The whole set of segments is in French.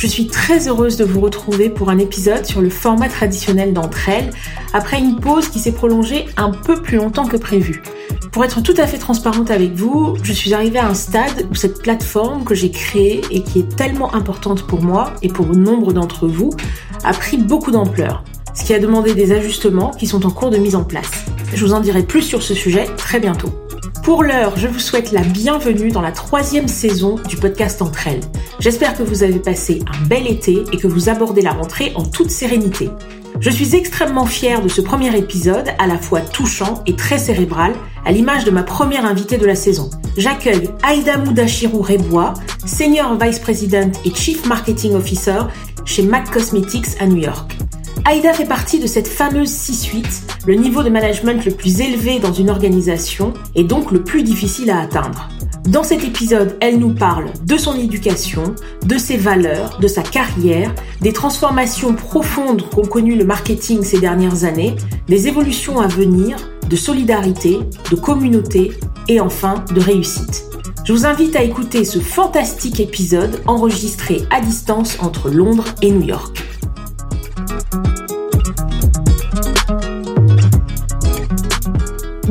Je suis très heureuse de vous retrouver pour un épisode sur le format traditionnel d'entre elles, après une pause qui s'est prolongée un peu plus longtemps que prévu. Pour être tout à fait transparente avec vous, je suis arrivée à un stade où cette plateforme que j'ai créée et qui est tellement importante pour moi et pour nombre d'entre vous a pris beaucoup d'ampleur, ce qui a demandé des ajustements qui sont en cours de mise en place. Je vous en dirai plus sur ce sujet très bientôt. Pour l'heure, je vous souhaite la bienvenue dans la troisième saison du podcast Entre elles. J'espère que vous avez passé un bel été et que vous abordez la rentrée en toute sérénité. Je suis extrêmement fière de ce premier épisode, à la fois touchant et très cérébral, à l'image de ma première invitée de la saison. J'accueille Aïda Moudachirou Rebois, Senior Vice President et Chief Marketing Officer chez MAC Cosmetics à New York. Aïda fait partie de cette fameuse C-suite, le niveau de management le plus élevé dans une organisation et donc le plus difficile à atteindre. Dans cet épisode, elle nous parle de son éducation, de ses valeurs, de sa carrière, des transformations profondes qu'ont connues le marketing ces dernières années, des évolutions à venir, de solidarité, de communauté et enfin de réussite. Je vous invite à écouter ce fantastique épisode enregistré à distance entre Londres et New York.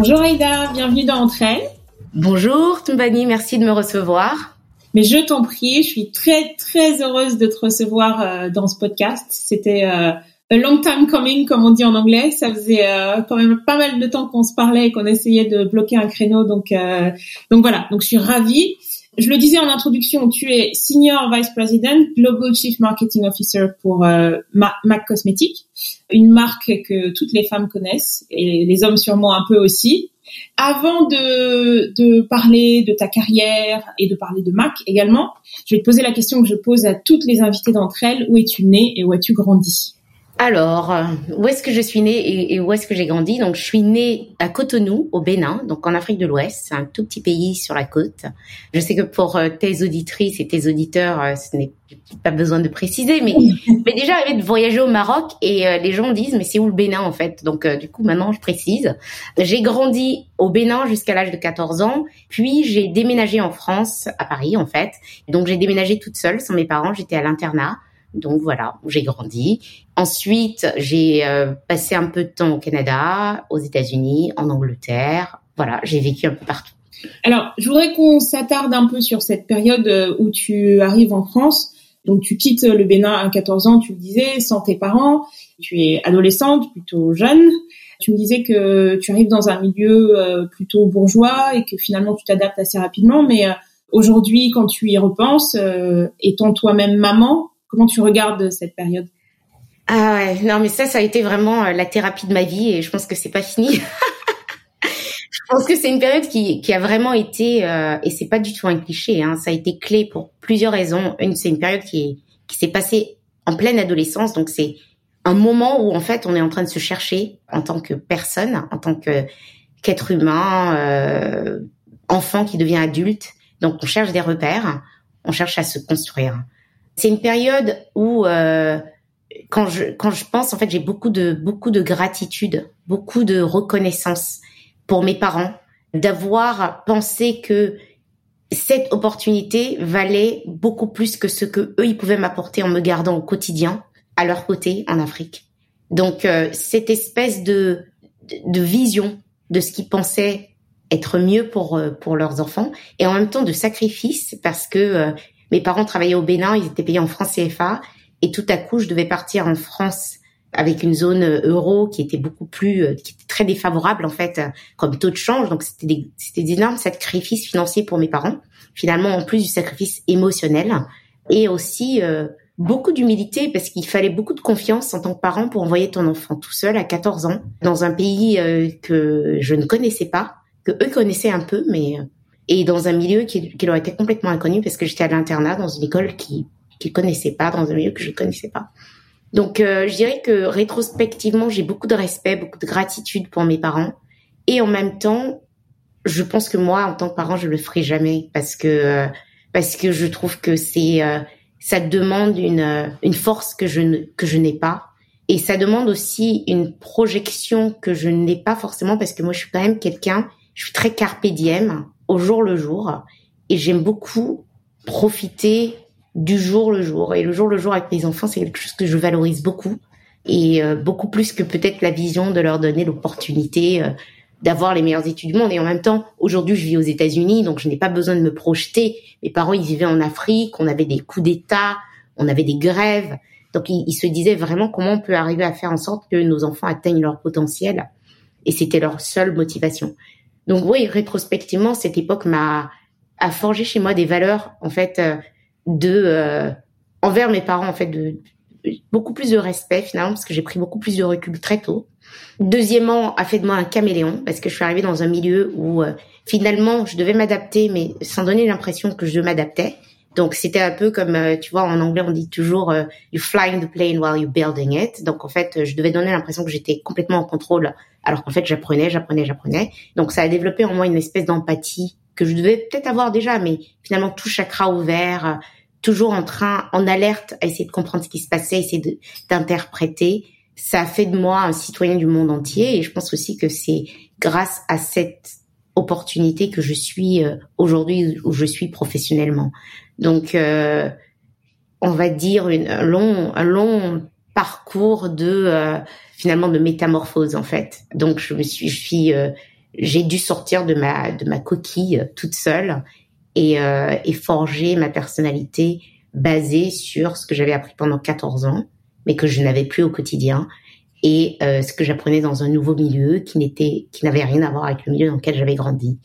Bonjour Aïda, bienvenue dans Entre elles. Bonjour Tumbani, merci de me recevoir. Mais je t'en prie, je suis très très heureuse de te recevoir euh, dans ce podcast. C'était euh, a long time coming, comme on dit en anglais. Ça faisait euh, quand même pas mal de temps qu'on se parlait et qu'on essayait de bloquer un créneau. Donc donc voilà, donc je suis ravie. Je le disais en introduction, tu es Senior Vice President, Global Chief Marketing Officer pour MAC Cosmetics, une marque que toutes les femmes connaissent et les hommes sûrement un peu aussi. Avant de, de parler de ta carrière et de parler de Mac également, je vais te poser la question que je pose à toutes les invitées d'entre elles. Où es-tu née et où as-tu grandi? Alors, euh, où est-ce que je suis née et, où est-ce que j'ai grandi? Donc, je suis née à Cotonou, au Bénin, donc en Afrique de l'Ouest. C'est un tout petit pays sur la côte. Je sais que pour euh, tes auditrices et tes auditeurs, euh, ce n'est pas besoin de préciser, mais, mais déjà arrivé de voyager au Maroc et les gens disent mais c'est où le Bénin en fait? Donc, du coup, maintenant je précise. J'ai grandi au Bénin jusqu'à l'âge de 14 ans, puis j'ai déménagé en France, à Paris en fait. Donc, j'ai déménagé toute seule sans mes parents. J'étais à l'internat. Donc voilà, j'ai grandi. Ensuite, j'ai euh, passé un peu de temps au Canada, aux États-Unis, en Angleterre. Voilà, j'ai vécu un peu partout. Alors, je voudrais qu'on s'attarde un peu sur cette période euh, où tu arrives en France. Donc, tu quittes le Bénin à 14 ans, tu le disais, sans tes parents. Tu es adolescente, plutôt jeune. Tu me disais que tu arrives dans un milieu euh, plutôt bourgeois et que finalement tu t'adaptes assez rapidement. Mais aujourd'hui, quand tu y repenses, étant toi-même maman, Comment tu regardes cette période? Ah ouais, non mais ça, ça a été vraiment euh, la thérapie de ma vie et je pense que c'est pas fini. je pense que c'est une période qui, qui a vraiment été euh, et c'est pas du tout un cliché. Hein, ça a été clé pour plusieurs raisons. Une, c'est une période qui qui s'est passée en pleine adolescence, donc c'est un moment où en fait on est en train de se chercher en tant que personne, en tant que qu'être humain, euh, enfant qui devient adulte. Donc on cherche des repères, on cherche à se construire. C'est une période où euh, quand je quand je pense en fait j'ai beaucoup de beaucoup de gratitude, beaucoup de reconnaissance pour mes parents d'avoir pensé que cette opportunité valait beaucoup plus que ce que eux ils pouvaient m'apporter en me gardant au quotidien à leur côté en Afrique. Donc euh, cette espèce de, de vision de ce qu'ils pensaient être mieux pour euh, pour leurs enfants et en même temps de sacrifice parce que mes parents travaillaient au Bénin, ils étaient payés en francs CFA, et tout à coup, je devais partir en France avec une zone euh, euro qui était beaucoup plus, euh, qui était très défavorable en fait comme taux de change. Donc c'était c'était des énormes sacrifices financiers pour mes parents. Finalement, en plus du sacrifice émotionnel et aussi euh, beaucoup d'humilité parce qu'il fallait beaucoup de confiance en tant que parent pour envoyer ton enfant tout seul à 14 ans dans un pays que je ne connaissais pas, que eux connaissaient un peu, mais et dans un milieu qui, qui leur était complètement inconnu parce que j'étais à l'internat dans une école qui qui connaissait pas, dans un milieu que je connaissais pas. Donc, euh, je dirais que rétrospectivement, j'ai beaucoup de respect, beaucoup de gratitude pour mes parents. Et en même temps, je pense que moi, en tant que parent, je le ferai jamais parce que euh, parce que je trouve que c'est euh, ça demande une une force que je ne que je n'ai pas et ça demande aussi une projection que je n'ai pas forcément parce que moi, je suis quand même quelqu'un, je suis très carpe diem, au jour le jour, et j'aime beaucoup profiter du jour le jour. Et le jour le jour avec mes enfants, c'est quelque chose que je valorise beaucoup et euh, beaucoup plus que peut-être la vision de leur donner l'opportunité euh, d'avoir les meilleures études du monde. Et en même temps, aujourd'hui, je vis aux États-Unis, donc je n'ai pas besoin de me projeter. Mes parents, ils vivaient en Afrique, on avait des coups d'État, on avait des grèves. Donc, ils, se disaient vraiment comment on peut arriver à faire en sorte que nos enfants atteignent leur potentiel. Et c'était leur seule motivation. Donc, oui, rétrospectivement, cette époque m'a a forgé chez moi des valeurs, en fait, euh, de euh, envers mes parents, en fait, de beaucoup plus de respect finalement, parce que j'ai pris beaucoup plus de recul très tôt. Deuxièmement, a fait de moi un caméléon, parce que je suis arrivée dans un milieu où euh, finalement je devais m'adapter, mais sans donner l'impression que je m'adaptais. Donc c'était un peu comme euh, tu vois en anglais on dit toujours euh, you flying the plane while you're building it. Donc en fait je devais donner l'impression que j'étais complètement en contrôle alors qu'en fait j'apprenais, j'apprenais, j'apprenais. Donc ça a développé en moi une espèce d'empathie que je devais peut-être avoir déjà mais finalement tout chakra ouvert, euh, toujours en train en alerte à essayer de comprendre ce qui se passait, essayer d'interpréter. Ça a fait de moi un citoyen du monde entier et je pense aussi que c'est grâce à cette opportunité que je suis aujourd'hui où je suis professionnellement. Donc, euh, on va dire une, un long, un long parcours de euh, finalement de métamorphose en fait. Donc, je me suis, euh, j'ai dû sortir de ma de ma coquille toute seule et, et forger ma personnalité basée sur ce que j'avais appris pendant 14 ans, mais que je n'avais plus au quotidien et euh, ce que j'apprenais dans un nouveau milieu qui n'était qui n'avait rien à voir avec le milieu dans lequel j'avais grandi.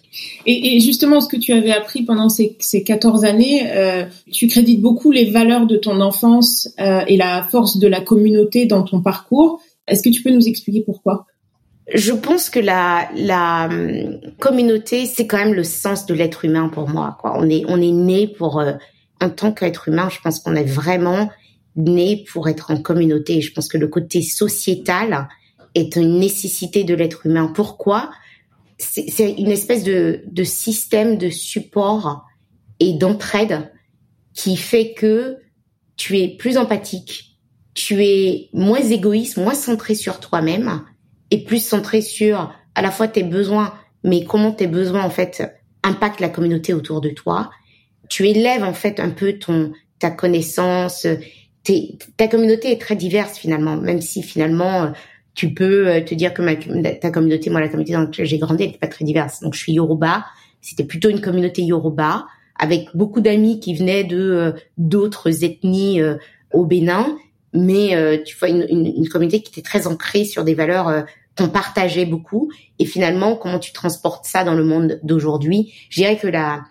Et, et, justement, ce que tu avais appris pendant ces, ces 14 années, euh, tu crédites beaucoup les valeurs de ton enfance euh, et la force de la communauté dans ton parcours. Est-ce que tu peux nous expliquer pourquoi? Je pense que la, la hum, communauté, c'est quand même le sens de l'être humain pour moi. Quoi. On est on est né pour euh, en tant qu'être humain. Je pense qu'on est vraiment né pour être en communauté. Je pense que le côté sociétal est une nécessité de l'être humain. Pourquoi? C'est une espèce de, de système de support et d'entraide qui fait que tu es plus empathique, tu es moins égoïste, moins centré sur toi-même et plus centré sur à la fois tes besoins, mais comment tes besoins en fait impactent la communauté autour de toi. Tu élèves en fait un peu ton ta connaissance ta communauté est très diverse finalement, même si finalement euh, tu peux euh, te dire que ma, ta communauté, moi la communauté dans laquelle j'ai grandi, n'est pas très diverse. Donc je suis Yoruba, c'était plutôt une communauté Yoruba avec beaucoup d'amis qui venaient de euh, d'autres ethnies au Bénin, mais tu vois une, une, une, communauté qui était très ancrée sur des valeurs qu'on partageait beaucoup. Et finalement, comment tu transportes ça dans le monde d'aujourd'hui? Je dirais que la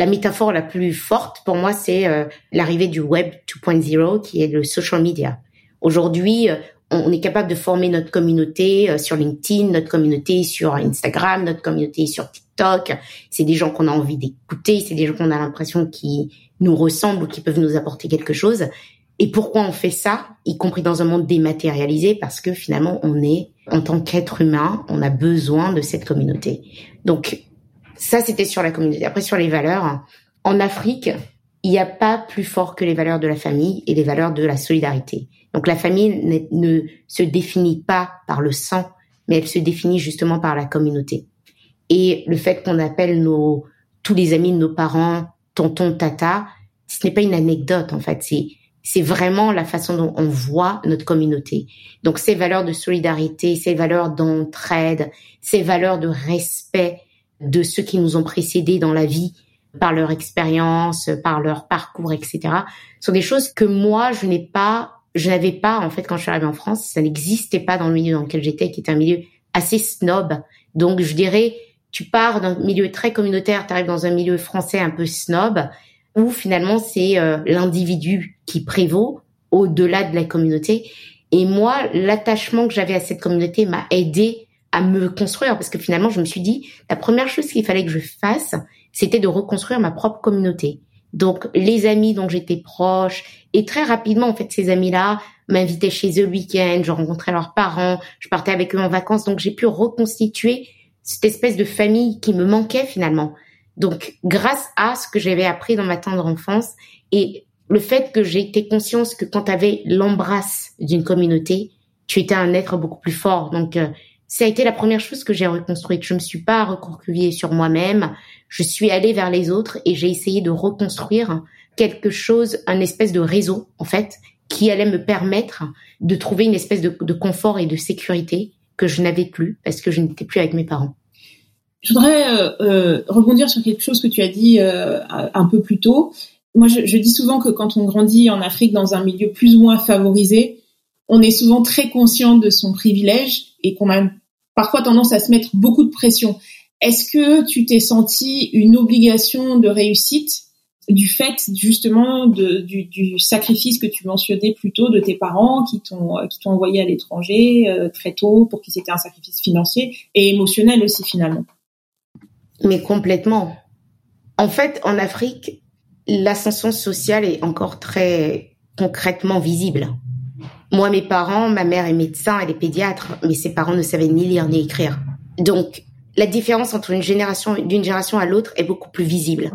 la métaphore la plus forte pour moi, c'est euh, l'arrivée du Web 2.0, qui est le social media. Aujourd'hui, euh, on est capable de former notre communauté euh, sur LinkedIn, notre communauté sur Instagram, notre communauté sur TikTok. C'est des gens qu'on a envie d'écouter, c'est des gens qu'on a l'impression qui nous ressemblent ou qui peuvent nous apporter quelque chose. Et pourquoi on fait ça, y compris dans un monde dématérialisé? Parce que finalement, on est, en tant qu'être humain, on a besoin de cette communauté. Donc, ça, c'était sur la communauté. Après, sur les valeurs, en Afrique, il n'y a pas plus fort que les valeurs de la famille et les valeurs de la solidarité. Donc la famille ne, se définit pas par le sang, mais elle se définit justement par la communauté. Et le fait qu'on appelle nos tous les amis de nos parents tonton tata, ce n'est pas une anecdote en fait, c'est c'est vraiment la façon dont on voit notre communauté. Donc ces valeurs de solidarité, ces valeurs d'entraide, ces valeurs de respect, de ceux qui nous ont précédés dans la vie par leur expérience, par leur parcours, etc. sont des choses que moi, je n'ai pas, je n'avais pas, en fait, quand je suis arrivée en France, ça n'existait pas dans le milieu dans lequel j'étais, qui était un milieu assez snob. Donc, je dirais, tu pars d'un milieu très communautaire, tu arrives dans un milieu français un peu snob, où finalement, c'est euh, l'individu qui prévaut au-delà de la communauté. Et moi, l'attachement que j'avais à cette communauté m'a aidé à me construire parce que finalement je me suis dit la première chose qu'il fallait que je fasse c'était de reconstruire ma propre communauté donc les amis dont j'étais proche et très rapidement en fait ces amis là m'invitait chez eux le week-end, je rencontrais leurs parents, je partais avec eux en vacances, donc j'ai pu reconstituer cette espèce de famille qui me manquait finalement. Donc, grâce à ce que j'avais appris dans ma tendre enfance et le fait que j'ai été conscience que quand tu avais l'embrasse d'une communauté, tu étais un être beaucoup plus fort. Donc, euh, ça a été la première chose que j'ai reconstruite. Je me suis pas recroquevillée sur moi-même. Je suis allée vers les autres et j'ai essayé de reconstruire quelque chose, un espèce de réseau, en fait, qui allait me permettre de trouver une espèce de, de confort et de sécurité que je n'avais plus parce que je n'étais plus avec mes parents. Je voudrais euh, euh, rebondir sur quelque chose que tu as dit euh, un peu plus tôt. Moi, je, je, dis souvent que quand on grandit en Afrique dans un milieu plus ou moins favorisé, on est souvent très conscient de son privilège et qu'on a parfois tendance à se mettre beaucoup de pression. Est-ce que tu t'es senti une obligation de réussite du fait justement du, sacrifice que tu mentionnais plus tôt de tes parents qui t'ont qui t'ont envoyé à l'étranger euh, très tôt pour qui c'était un sacrifice financier et émotionnel aussi finalement? Mais complètement. En fait, en Afrique, l'ascension sociale est encore très concrètement visible. Moi, mes parents, ma mère est médecin, elle est pédiatre, mais ses parents ne savaient ni lire ni écrire. Donc, la différence entre une génération, d'une génération à l'autre est beaucoup plus visible.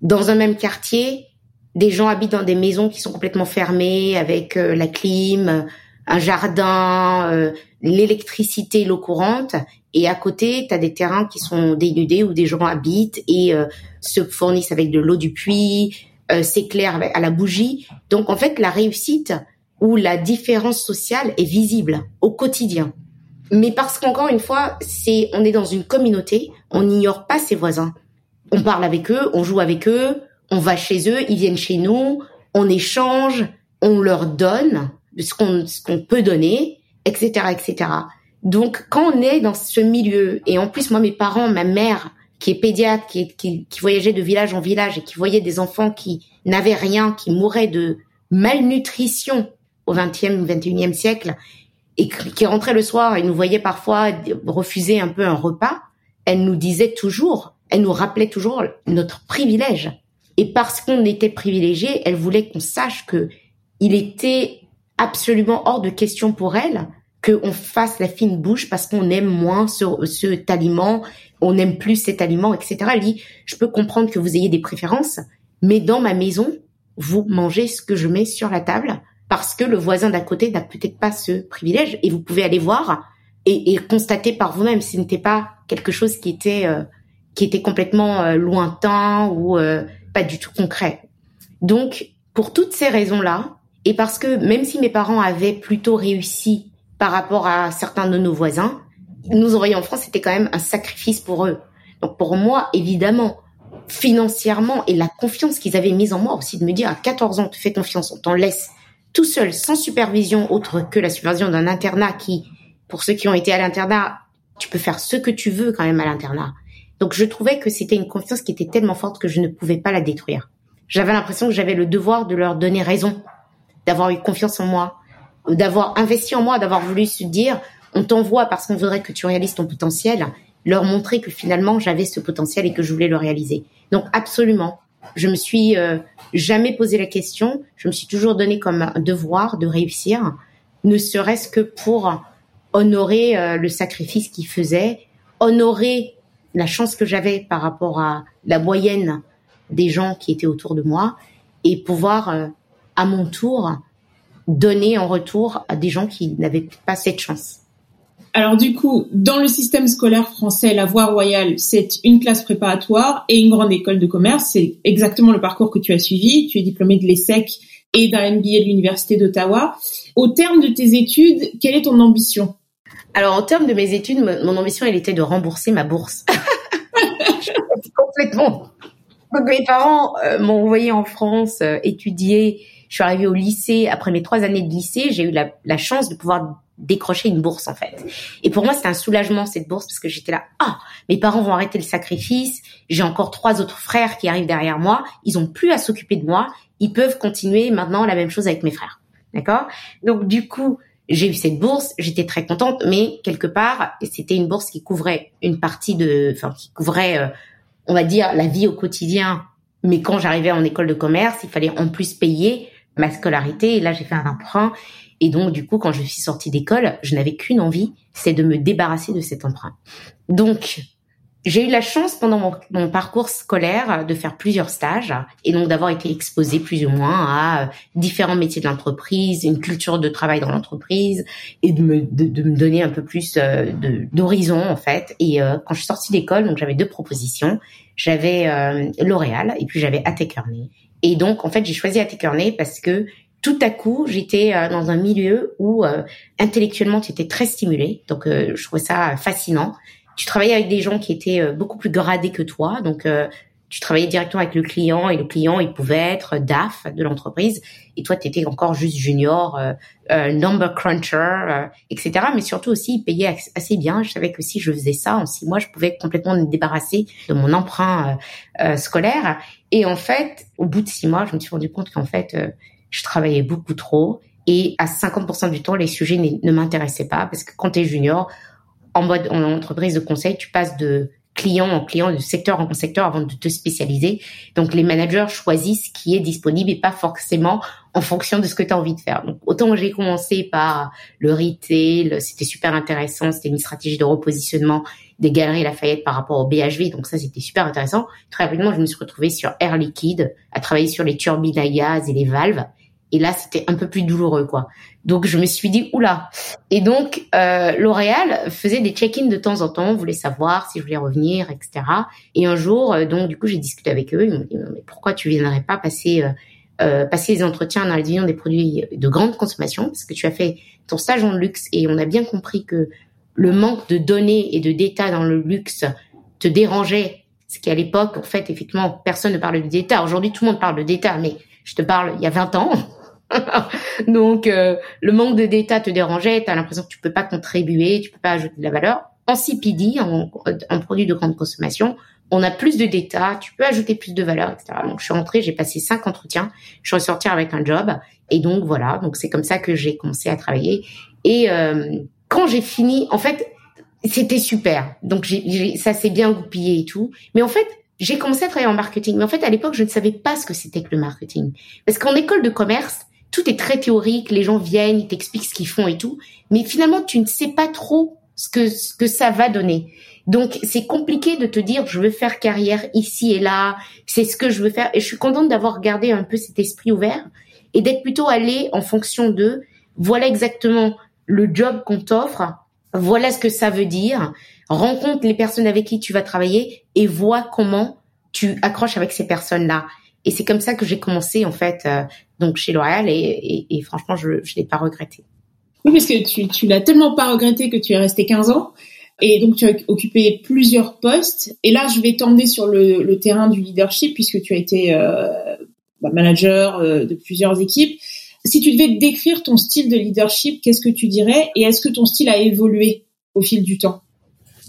Dans un même quartier, des gens habitent dans des maisons qui sont complètement fermées, avec euh, la clim, un jardin, euh, l'électricité, l'eau courante, et à côté, tu as des terrains qui sont dénudés où des gens habitent et euh, se fournissent avec de l'eau du puits, s'éclairent à la bougie. Donc en fait, la réussite ou la différence sociale est visible au quotidien. Mais parce qu'encore une fois, c'est on est dans une communauté, on n'ignore pas ses voisins. On parle avec eux, on joue avec eux, on va chez eux, ils viennent chez nous, on échange, on leur donne ce qu'on peut donner, etc., etc. Donc, quand on est dans ce milieu, et en plus, moi, mes parents, ma mère, qui est pédiatre, qui, qui, voyageait de village en village et qui voyait des enfants qui n'avaient rien, qui mouraient de malnutrition au 20e, 21e siècle, et qui rentrait le soir et nous voyait parfois refuser un peu un repas, elle nous disait toujours, elle nous rappelait toujours notre privilège. Et parce qu'on était privilégié, elle voulait qu'on sache que il était absolument hors de question pour elle qu'on fasse la fine bouche parce qu'on aime moins ce, cet aliment, on n'aime plus cet aliment, etc. Elle dit, je peux comprendre que vous ayez des préférences, mais dans ma maison, vous mangez ce que je mets sur la table parce que le voisin d'à côté n'a peut-être pas ce privilège et vous pouvez aller voir et, et constater par vous-même si ce n'était pas quelque chose qui était euh, qui était complètement euh, lointain ou euh, pas du tout concret. Donc pour toutes ces raisons-là et parce que même si mes parents avaient plutôt réussi par rapport à certains de nos voisins. Nous envoyer en France, c'était quand même un sacrifice pour eux. Donc pour moi, évidemment, financièrement et la confiance qu'ils avaient mise en moi aussi de me dire à 14 ans, tu fais confiance, on t'en laisse tout seul, sans supervision autre que la supervision d'un internat qui, pour ceux qui ont été à l'internat, tu peux faire ce que tu veux quand même à l'internat. Donc je trouvais que c'était une confiance qui était tellement forte que je ne pouvais pas la détruire. J'avais l'impression que j'avais le devoir de leur donner raison, d'avoir eu confiance en moi, d'avoir investi en moi, d'avoir voulu se dire, on t'envoie parce qu'on voudrait que tu réalises ton potentiel, leur montrer que finalement j'avais ce potentiel et que je voulais le réaliser. Donc absolument, je me suis euh, jamais posé la question, je me suis toujours donné comme devoir de réussir, ne serait-ce que pour honorer euh, le sacrifice qu'ils faisaient, honorer la chance que j'avais par rapport à la moyenne des gens qui étaient autour de moi et pouvoir euh, à mon tour donner en retour à des gens qui n'avaient pas cette chance. Alors du coup, dans le système scolaire français, la voie royale, c'est une classe préparatoire et une grande école de commerce. C'est exactement le parcours que tu as suivi. Tu es diplômé de l'ESSEC et d'un MBA de l'Université d'Ottawa. Au terme de tes études, quelle est ton ambition? Alors, au terme de mes études, mon ambition, elle était de rembourser ma bourse. Complètement. Donc, mes parents euh, m'ont envoyé en France euh, étudier je suis arrivée au lycée, après mes trois années de lycée, j'ai eu la, la, chance de pouvoir décrocher une bourse en fait. Et pour moi, c'était un soulagement cette bourse parce que j'étais là, ah, mes parents vont arrêter le sacrifice, j'ai encore trois autres frères qui arrivent derrière moi, ils ont plus à s'occuper de moi, ils peuvent continuer maintenant la même chose avec mes frères. D'accord? Donc du coup, j'ai eu cette bourse, j'étais très contente, mais quelque part, c'était une bourse qui couvrait une partie de, enfin, qui couvrait, euh, on va dire, la vie au quotidien. Mais quand j'arrivais en école de commerce, il fallait en plus payer ma scolarité. Et là, j'ai fait un emprunt. Et donc, du coup, quand je suis sortie d'école, je n'avais qu'une envie, c'est de me débarrasser de cet emprunt. Donc, j'ai eu la chance pendant mon, parcours scolaire de faire plusieurs stages et donc d'avoir été exposée plus ou moins à euh, différents métiers de l'entreprise, une culture de travail dans l'entreprise et de me, de, me donner un peu plus euh, d'horizon en fait. Et euh, quand je suis sortie d'école, donc j'avais deux propositions. J'avais L'Oréal et puis j'avais Atekerney. Et donc en fait j'ai choisi Atekerney parce que tout à coup, j'étais dans un milieu où intellectuellement, tu étais très stimulé. Donc, je trouvais ça fascinant tu travaillais avec des gens qui étaient euh, beaucoup plus gradés que toi, donc euh, tu travaillais directement avec le client et le client il pouvait être DAF de l'entreprise et toi tu étais encore juste junior, euh, number cruncher, etc. Mais surtout aussi il payait assez bien. Je savais que si je faisais ça en six mois, je pouvais complètement me débarrasser de mon emprunt scolaire. Et en fait, au bout de six mois, je me suis rendu compte qu'en fait je travaillais beaucoup trop et à 50% du temps les sujets ne m'intéressaient pas parce que quand tu es junior en mode en entreprise de conseil, tu passes de client en client, de secteur en secteur avant de te spécialiser. Donc les managers choisissent ce qui est disponible et pas forcément en fonction de ce que tu as envie de faire. Donc autant j'ai commencé par le retail, c'était super intéressant, c'était une stratégie de repositionnement des galeries Lafayette par rapport au BHV, donc ça c'était super intéressant. Très rapidement, je me suis retrouvée sur Air Liquide, à travailler sur les turbines à gaz et les valves. Et là, c'était un peu plus douloureux, quoi. Donc, je me suis dit, oula. Et donc, euh, L'Oréal faisait des check-ins de temps en temps, voulait savoir si je voulais revenir, etc. Et un jour, euh, donc, du coup, j'ai discuté avec eux. Ils m'ont dit, mais pourquoi tu viendrais pas passer, euh, euh, passer les entretiens dans la division des produits de grande consommation? Parce que tu as fait ton stage en luxe et on a bien compris que le manque de données et de data dans le luxe te dérangeait. Ce qui, à l'époque, en fait, effectivement, personne ne parle de data. Aujourd'hui, tout le monde parle de data, mais je te parle il y a 20 ans. Donc, euh, le manque de data te dérangeait, tu as l'impression que tu peux pas contribuer, tu peux pas ajouter de la valeur. En CPD, en, en produit de grande consommation, on a plus de data, tu peux ajouter plus de valeur, etc. Donc, je suis rentrée, j'ai passé cinq entretiens, je suis ressortie avec un job. Et donc, voilà, donc c'est comme ça que j'ai commencé à travailler. Et euh, quand j'ai fini, en fait, c'était super. Donc, j'ai, ça s'est bien goupillé et tout. Mais en fait, j'ai commencé à travailler en marketing. Mais en fait, à l'époque, je ne savais pas ce que c'était que le marketing. Parce qu'en école de commerce, tout est très théorique, les gens viennent, ils t'expliquent ce qu'ils font et tout, mais finalement tu ne sais pas trop ce que ce que ça va donner. Donc c'est compliqué de te dire je veux faire carrière ici et là, c'est ce que je veux faire et je suis contente d'avoir gardé un peu cet esprit ouvert et d'être plutôt allée en fonction de voilà exactement le job qu'on t'offre, voilà ce que ça veut dire, rencontre les personnes avec qui tu vas travailler et vois comment tu accroches avec ces personnes-là. Et c'est comme ça que j'ai commencé en fait euh, donc chez L'Oréal et, et, franchement je ne l'ai pas regretté. Oui, parce que tu, tu l'as tellement pas regretté que tu es resté 15 ans. Et donc, tu as occupé plusieurs postes. Et là, je vais t'emmener sur le, le, terrain du leadership, puisque tu as été euh, bah, manager euh, de plusieurs équipes. Si tu devais décrire ton style de leadership, qu'est-ce que tu dirais Et est-ce que ton style a évolué au fil du temps?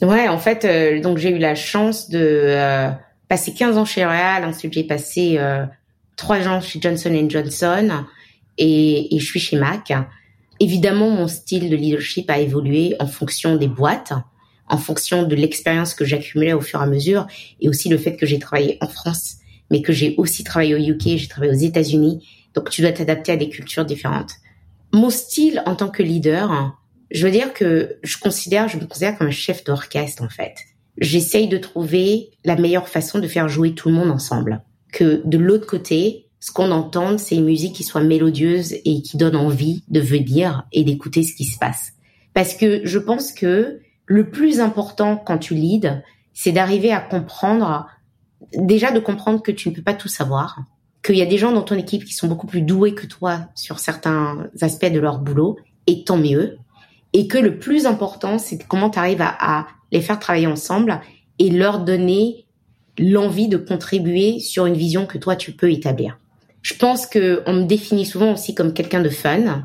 Ouais, en fait, euh, donc j'ai eu la chance de passé 15 ans chez L'Oréal, ensuite j'ai passé euh, 3 ans chez Johnson Johnson et, et je suis chez Mac. Évidemment, mon style de leadership a évolué en fonction des boîtes, en fonction de l'expérience que j'accumulais au fur et à mesure et aussi le fait que j'ai travaillé en France, mais que j'ai aussi travaillé au UK, j'ai travaillé aux États-Unis. Donc, tu dois t'adapter à des cultures différentes. Mon style en tant que leader, je veux dire que je considère, je me considère comme un chef d'orchestre en fait j'essaye de trouver la meilleure façon de faire jouer tout le monde ensemble. Que de l'autre côté, ce qu'on entend, c'est une musique qui soit mélodieuse et qui donne envie de venir et d'écouter ce qui se passe. Parce que je pense que le plus important quand tu leads, c'est d'arriver à comprendre, déjà de comprendre que tu ne peux pas tout savoir, qu'il y a des gens dans ton équipe qui sont beaucoup plus doués que toi sur certains aspects de leur boulot, et tant mieux. Et que le plus important, c'est comment tu arrives à, à les faire travailler ensemble et leur donner l'envie de contribuer sur une vision que toi tu peux établir. Je pense que on me définit souvent aussi comme quelqu'un de fun,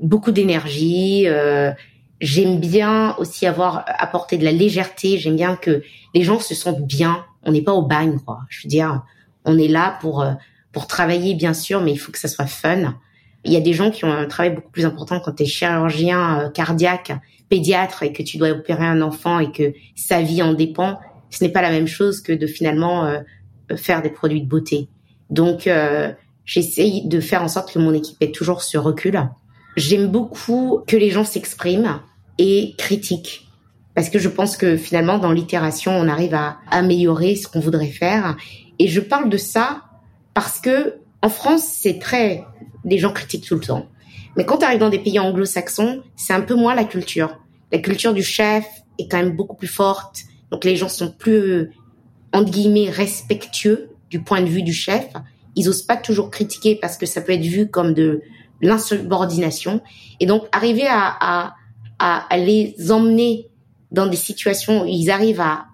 beaucoup d'énergie. Euh, j'aime bien aussi avoir apporté de la légèreté. J'aime bien que les gens se sentent bien. On n'est pas au bagne, quoi. Je veux dire, on est là pour euh, pour travailler bien sûr, mais il faut que ça soit fun. Il y a des gens qui ont un travail beaucoup plus important quand tu es chirurgien euh, cardiaque pédiatre et que tu dois opérer un enfant et que sa vie en dépend, ce n'est pas la même chose que de finalement euh, faire des produits de beauté. Donc, euh, j'essaye de faire en sorte que mon équipe ait toujours ce recul j'aime beaucoup que les gens s'expriment et critiquent. Parce que je pense que finalement, dans l'itération, on arrive à améliorer ce qu'on voudrait faire. Et je parle de ça parce que en France, c'est très, les gens critiquent tout le temps. Mais quand tu arrives dans des pays anglo-saxons, c'est un peu moins la culture. La culture du chef est quand même beaucoup plus forte. Donc les gens sont plus, entre guillemets, respectueux du point de vue du chef. Ils osent pas toujours critiquer parce que ça peut être vu comme de l'insubordination. Et donc arriver à, à, à les emmener dans des situations où ils arrivent à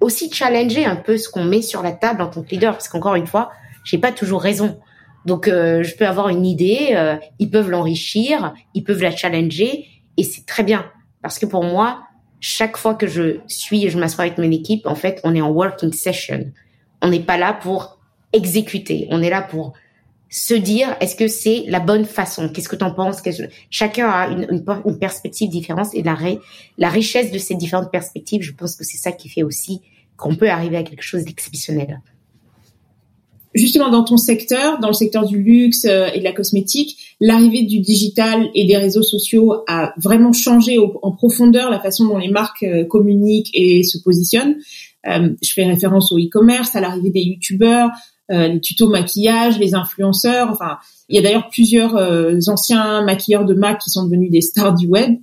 aussi challenger un peu ce qu'on met sur la table en tant que leader, parce qu'encore une fois, j'ai pas toujours raison. Donc euh, je peux avoir une idée, euh, ils peuvent l'enrichir, ils peuvent la challenger, et c'est très bien, parce que pour moi, chaque fois que je suis et je m'assois avec mon équipe, en fait, on est en working session. On n'est pas là pour exécuter, on est là pour se dire est-ce que c'est la bonne façon? Qu'est-ce que tu en penses Chacun a une, perspective différente et la richesse de ces différentes perspectives, je pense que c'est ça qui fait aussi qu'on peut arriver à quelque chose d'exceptionnel. Justement, dans ton secteur, dans le secteur du luxe euh, et de la cosmétique, l'arrivée du digital et des réseaux sociaux a vraiment changé en profondeur la façon dont les marques euh, communiquent et se positionnent. Euh, je fais référence au e-commerce, à l'arrivée des youtubeurs, les tutos maquillage, les influenceurs. Enfin, il y a d'ailleurs plusieurs anciens maquilleurs de Mac qui sont devenus des stars du web.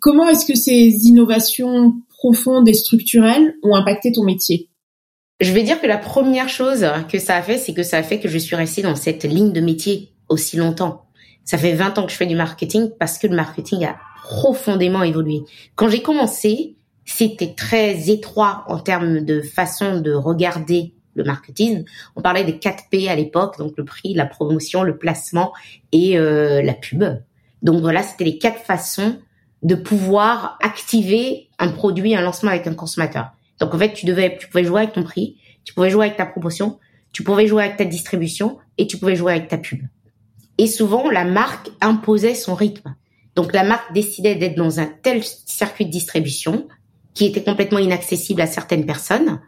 comment est-ce que ces innovations profondes et structurelles ont impacté ton métier? Je vais dire que la première chose que ça a fait, c'est que ça a fait que je suis restée dans cette ligne de métier aussi longtemps. Ça fait 20 ans que je fais du marketing parce que le marketing a profondément évolué. Quand j'ai commencé, c'était très étroit en termes de façon de regarder le marketing. On parlait des 4 P à l'époque, donc le prix, la promotion, le placement et euh, la pub. Donc voilà, c'était les quatre façons de pouvoir activer un produit, un lancement avec un consommateur. Donc en fait, tu devais, tu pouvais jouer avec ton prix, tu pouvais jouer avec ta promotion, tu pouvais jouer avec ta distribution et tu pouvais jouer avec ta pub. Et souvent, la marque imposait son rythme. Donc la marque décidait d'être dans un tel circuit de distribution qui était complètement inaccessible à certaines personnes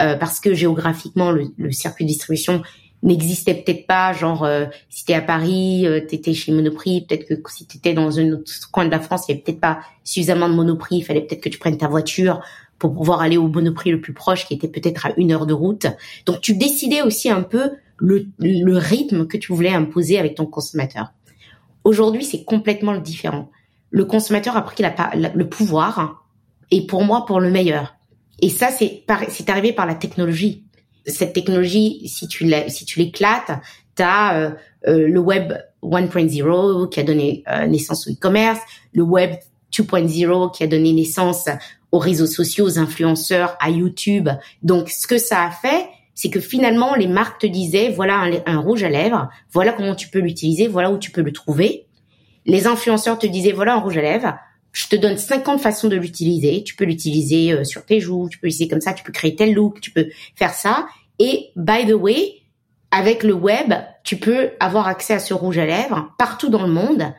euh, parce que géographiquement le, le, circuit de distribution n'existait peut-être pas. Genre, euh, si t'es à Paris, euh, t'étais chez Monoprix, peut-être que si t'étais dans un autre coin de la France, il y avait peut-être pas suffisamment de Monoprix. Il fallait peut-être que tu prennes ta voiture pour pouvoir aller au Monoprix le plus proche, qui était peut-être à une heure de route. Donc, tu décidais aussi un peu le, le rythme que tu voulais imposer avec ton consommateur. Aujourd'hui, c'est complètement différent. Le consommateur a pris la, le pouvoir, et pour moi, pour le meilleur. Et ça, c'est arrivé par la technologie. Cette technologie, si tu si l'éclates, tu as euh, euh, le web 1.0 qui a donné euh, naissance au e-commerce, le web 2.0 qui a donné naissance aux réseaux sociaux, aux influenceurs, à YouTube. Donc, ce que ça a fait, c'est que finalement, les marques te disaient, voilà un, rouge à lèvres, voilà comment tu peux l'utiliser, voilà où tu peux le trouver. Les influenceurs te disaient, voilà un rouge à lèvres, je te donne 50 façons de l'utiliser. Tu peux l'utiliser euh, sur tes joues, tu peux l'utiliser comme ça, tu peux créer tel look, tu peux faire ça. Et by the way, avec le web, tu peux avoir accès à ce rouge à lèvres partout dans le monde,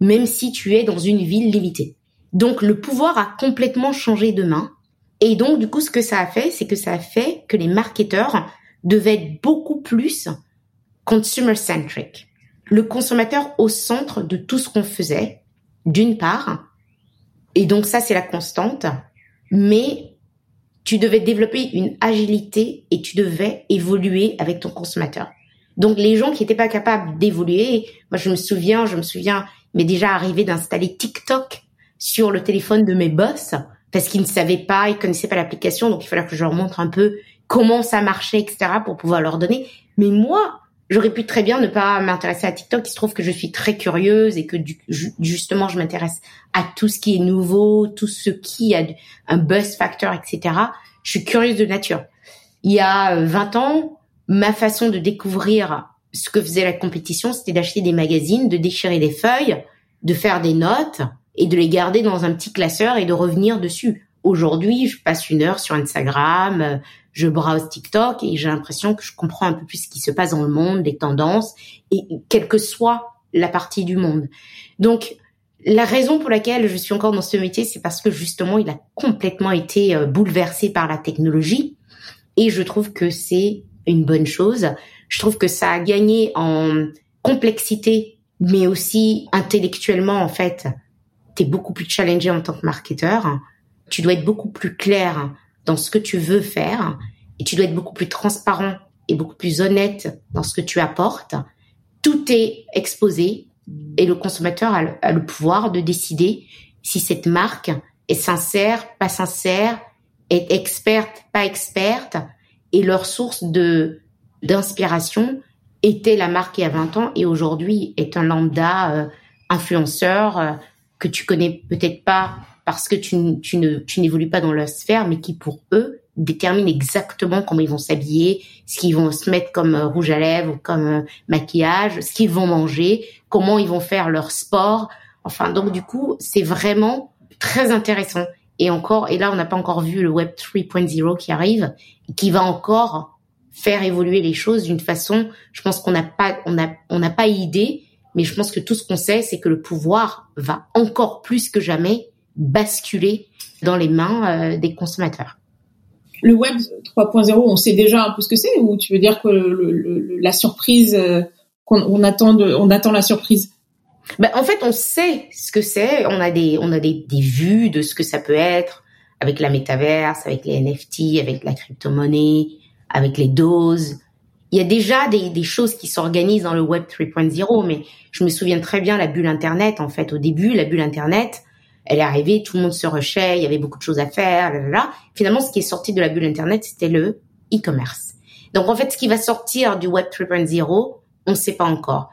même si tu es dans une ville limitée. Donc le pouvoir a complètement changé de main. Et donc du coup, ce que ça a fait, c'est que ça a fait que les marketeurs devaient être beaucoup plus consumer-centric. Le consommateur au centre de tout ce qu'on faisait, d'une part, et donc ça, c'est la constante. Mais tu devais développer une agilité et tu devais évoluer avec ton consommateur. Donc les gens qui n'étaient pas capables d'évoluer, moi je me souviens, je me souviens, mais déjà arrivé d'installer TikTok sur le téléphone de mes boss parce qu'ils ne savaient pas, ils connaissaient pas l'application, donc il fallait que je leur montre un peu comment ça marchait, etc. pour pouvoir leur donner. Mais moi, J'aurais pu très bien ne pas m'intéresser à TikTok. Il se trouve que je suis très curieuse et que justement je m'intéresse à tout ce qui est nouveau, tout ce qui a un buzz factor, etc. Je suis curieuse de nature. Il y a 20 ans, ma façon de découvrir ce que faisait la compétition, c'était d'acheter des magazines, de déchirer des feuilles, de faire des notes et de les garder dans un petit classeur et de revenir dessus. Aujourd'hui, je passe une heure sur Instagram, je browse TikTok et j'ai l'impression que je comprends un peu plus ce qui se passe dans le monde, les tendances, et quelle que soit la partie du monde. Donc, la raison pour laquelle je suis encore dans ce métier, c'est parce que justement, il a complètement été euh, bouleversé par la technologie, et je trouve que c'est une bonne chose. Je trouve que ça a gagné en complexité mais aussi intellectuellement en fait, tu es beaucoup plus challengé en tant que marketeur. Tu dois être beaucoup plus clair dans ce que tu veux faire et tu dois être beaucoup plus transparent et beaucoup plus honnête dans ce que tu apportes. Tout est exposé et le consommateur a le, pouvoir de décider si cette marque est sincère, pas sincère, est experte, pas experte, et leur source de d'inspiration était la marque il y a 20 ans et aujourd'hui est un lambda euh, influenceur euh, que tu connais peut-être pas parce que tu, tu ne tu n'évolues pas dans leur sphère, mais qui pour eux détermine exactement comment ils vont s'habiller, ce qu'ils vont se mettre comme euh, rouge à lèvres, comme maquillage, ce qu'ils vont manger, comment ils vont faire leur sport. Enfin, donc du coup, c'est vraiment très intéressant. Et encore, et là, on n'a pas encore vu le Web 3.0 qui arrive, qui va encore faire évoluer les choses d'une façon, je pense qu'on n'a pas, on a, on n'a pas idée, mais je pense que tout ce qu'on sait, c'est que le pouvoir va encore plus que jamais basculer dans les mains euh, des consommateurs. Le Web 3.0, on sait déjà un peu ce que c'est, ou tu veux dire que le, la surprise, euh, qu'on on attend, de, on attend la surprise? Ben, en fait, on sait ce que c'est. On a des, on a des, des vues de ce que ça peut être avec la métaverse, avec les NFT, avec la crypto-monnaie, avec les doses. Il y a déjà des, des choses qui s'organisent dans le Web 3.0, mais je me souviens très bien la bulle Internet. En fait, au début, la bulle Internet, elle est arrivée, tout le monde se rushait, il y avait beaucoup de choses à faire, là. Finalement, ce qui est sorti de la bulle Internet, c'était le e-commerce. Donc, en fait, ce qui va sortir du Web 3.0, on ne sait pas encore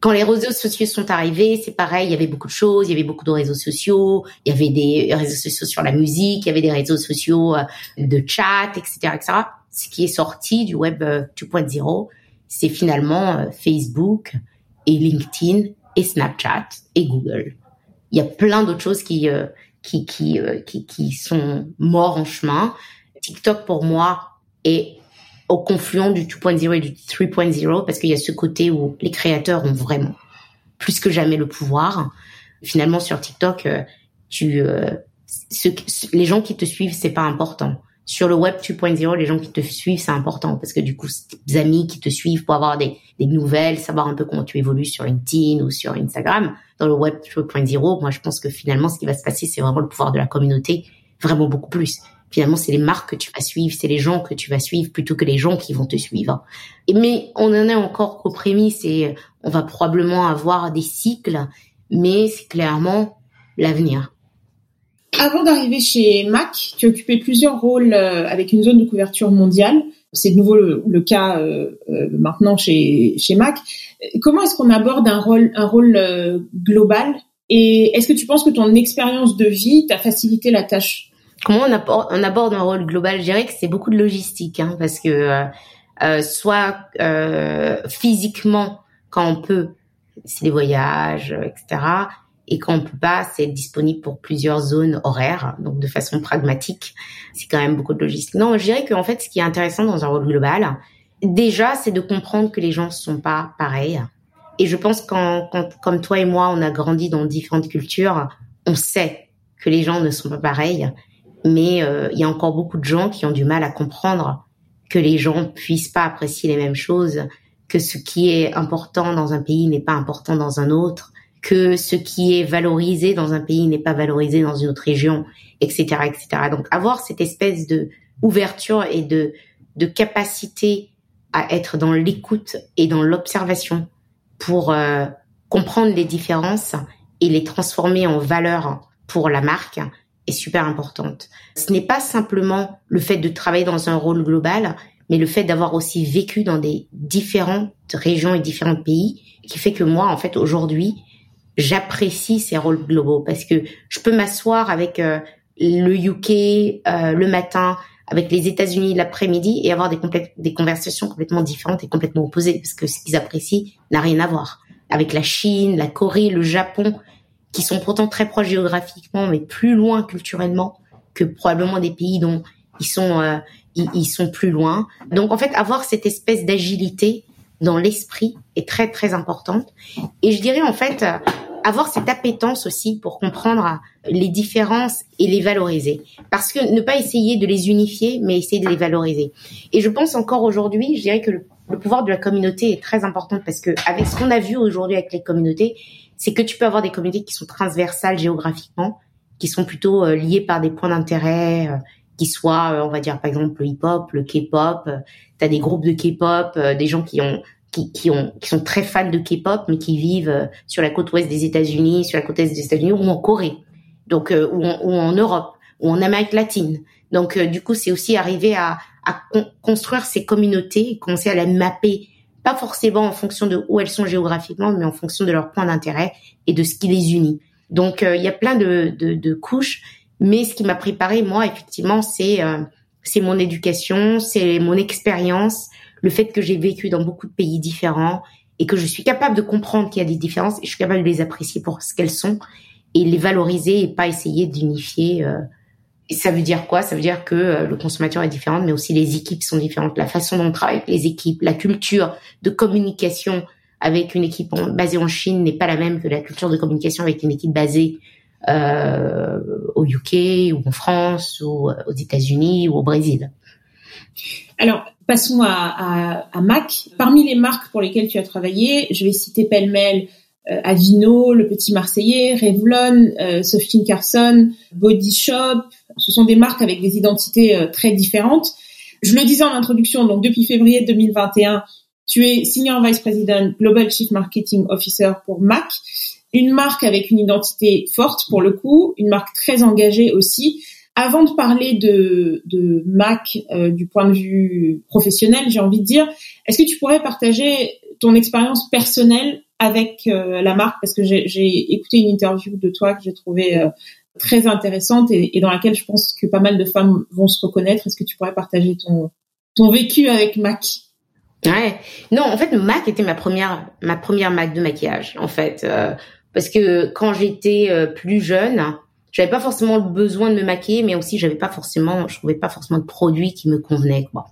quand les réseaux sociaux sont arrivés, c'est pareil, il y avait beaucoup de choses, il y avait beaucoup de réseaux sociaux, il y avait des réseaux sociaux sur la musique, il y avait des réseaux sociaux euh, de chat, etc., etc. Ce qui est sorti du web 2.0, euh, c'est finalement euh, Facebook et LinkedIn et Snapchat et Google. Il y a plein d'autres choses qui qui qui, qui qui sont morts en chemin. TikTok pour moi est au confluent du 2.0 et du 3.0 parce qu'il y a ce côté où les créateurs ont vraiment plus que jamais le pouvoir. Finalement, sur TikTok, euh, tu, euh, les gens qui te suivent, c'est pas important. Sur le web 2.0, les gens qui te suivent, c'est important parce que du coup, des amis qui te suivent pour avoir des, des nouvelles, savoir un peu comment tu évolues sur LinkedIn ou sur Instagram. Dans le web 2.0, moi, je pense que finalement, ce qui va se passer, c'est vraiment le pouvoir de la communauté, vraiment beaucoup plus finalement, c'est les marques que tu vas suivre, c'est les gens que tu vas suivre plutôt que les gens qui vont te suivre. Mais on en est encore qu'aux prémices et on va probablement avoir des cycles, mais c'est clairement l'avenir. Avant d'arriver chez Mac, tu occupais plusieurs rôles euh, avec une zone de couverture mondiale. C'est de nouveau le, cas euh, euh, maintenant chez, chez Mac. Comment est-ce qu'on aborde un rôle, un rôle global? Et est-ce que tu penses que ton expérience de vie t'a facilité la tâche? Comment on, aborde, un rôle global? Je dirais que c'est beaucoup de logistique, hein, parce que euh, euh, soit euh, physiquement quand on peut, c'est des voyages, etc. Et quand on peut pas, c'est disponible pour plusieurs zones horaires, donc de façon pragmatique. C'est quand même beaucoup de logistique. Non, je dirais qu'en fait, ce qui est intéressant dans un rôle global, déjà, c'est de comprendre que les gens ne sont pas pareils. Et je pense qu'en, comme toi et moi, on a grandi dans différentes cultures, on sait que les gens ne sont pas pareils mais euh, il y a encore beaucoup de gens qui ont du mal à comprendre que les gens puissent pas apprécier les mêmes choses, que ce qui est important dans un pays n'est pas important dans un autre, que ce qui est valorisé dans un pays n'est pas valorisé dans une autre région, etc., etc. Donc avoir cette espèce de ouverture et de de capacité à être dans l'écoute et dans l'observation pour euh, comprendre les différences et les transformer en valeur pour la marque, est super importante. Ce n'est pas simplement le fait de travailler dans un rôle global, mais le fait d'avoir aussi vécu dans des différentes régions et différents pays qui fait que moi, en fait, aujourd'hui, j'apprécie ces rôles globaux parce que je peux m'asseoir avec euh, le UK euh, le matin, avec les États-Unis l'après-midi et avoir des, des conversations complètement différentes et complètement opposées parce que ce qu'ils apprécient n'a rien à voir. Avec la Chine, la Corée, le Japon, qui sont pourtant très proches géographiquement, mais plus loin culturellement que probablement des pays dont ils sont euh, ils, sont plus loin. Donc en fait, avoir cette espèce d'agilité dans l'esprit est très très importante. Et je dirais en fait euh, avoir cette appétence aussi pour comprendre les différences et les valoriser. Parce que ne pas essayer de les unifier, mais essayer de les valoriser. Et je pense encore aujourd'hui, je dirais que le pouvoir de la communauté est très important parce que avec ce qu'on a vu aujourd'hui avec les communautés, c'est que tu peux avoir des communautés qui sont transversales géographiquement, qui sont plutôt euh, liées par des points d'intérêt, euh, qui soient, euh, on va dire par exemple le hip-hop, le K-pop. tu as des groupes de K-pop, des gens qui ont qui, qui, ont, qui sont très fans de K-pop, mais qui vivent sur la côte ouest des États-Unis, sur la côte est des États-Unis ou en Corée, donc ou en, Europe ou en Amérique latine. Donc du coup, c'est aussi arriver à, construire ces communautés, commencer à les mapper, pas forcément en fonction de où elles sont géographiquement, mais en fonction de leurs points d'intérêt et de ce qui les unit. Donc euh, il y a plein de, couches, mais ce qui m'a préparé moi effectivement, c'est euh, c'est mon éducation, c'est mon expérience, le fait que j'ai vécu dans beaucoup de pays différents et que je suis capable de comprendre qu'il y a des différences et je suis capable de les apprécier pour ce qu'elles sont et les valoriser et pas essayer d'unifier euh, ça veut dire quoi? Ça veut dire que euh, le consommateur est différent, mais aussi les équipes sont différentes. La façon dont on travaille avec les équipes, la culture de communication avec une équipe basée en Chine n'est pas la même que la culture de communication avec une équipe basée euh, au UK ou en France ou euh, aux États-Unis ou au Brésil. Alors, passons à, à, à, Mac. Parmi les marques pour lesquelles tu as travaillé, je vais citer pêle-mêle euh, Avino, Le Petit Marseillais, Revlon, euh, Carson, Body Shop. Ce sont des marques avec des identités euh, très différentes. Je le disais en introduction, donc depuis février 2021, tu es Senior Vice President Global Chief Marketing Officer pour MAC, une marque avec une identité forte pour le coup, une marque très engagée aussi. Avant de parler de, Mac du point de vue professionnel, j'ai envie de dire, est-ce que tu pourrais partager ton expérience personnelle avec euh, la marque? Parce que j'ai écouté une interview de toi que j'ai trouvée euh, très intéressante et, dans laquelle je pense que pas mal de femmes vont se reconnaître. Est-ce que tu pourrais partager ton ton vécu avec Mac? Ouais. Non, en fait, Mac était ma première ma première Mac de maquillage en fait euh, parce que quand j'étais plus jeune, j'avais pas forcément le besoin de me maquiller mais aussi j'avais pas forcément je trouvais pas forcément de produits qui me convenaient quoi.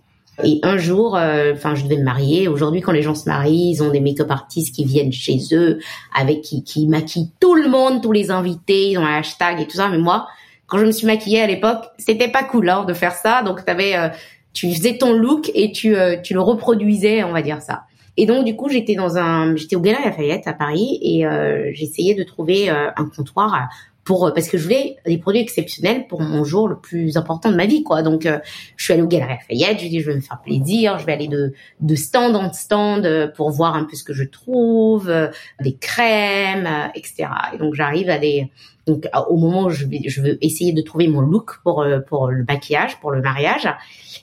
Et un jour, euh, enfin, je devais me marier. Aujourd'hui, quand les gens se marient, ils ont des make-up artistes qui viennent chez eux, avec qui, qui maquillent tout le monde, tous les invités, ils ont un hashtag et tout ça. Mais moi, quand je me suis maquillée à l'époque, c'était pas cool hein, de faire ça. Donc, t'avais, euh, tu faisais ton look et tu, euh, tu le reproduisais, on va dire ça. Et donc, du coup, j'étais dans un, j'étais au Galeries Lafayette à Paris et j'essayais de trouver un comptoir pour parce que je voulais des produits exceptionnels pour mon jour le plus important de ma vie quoi. Donc euh, je suis allée au Galeries Lafayette je dis je vais me faire plaisir je vais aller de de stand en stand euh, pour voir un peu ce que je trouve euh, des crèmes etc et donc j'arrive à des donc au moment où je veux essayer de trouver mon look pour pour le maquillage pour le mariage.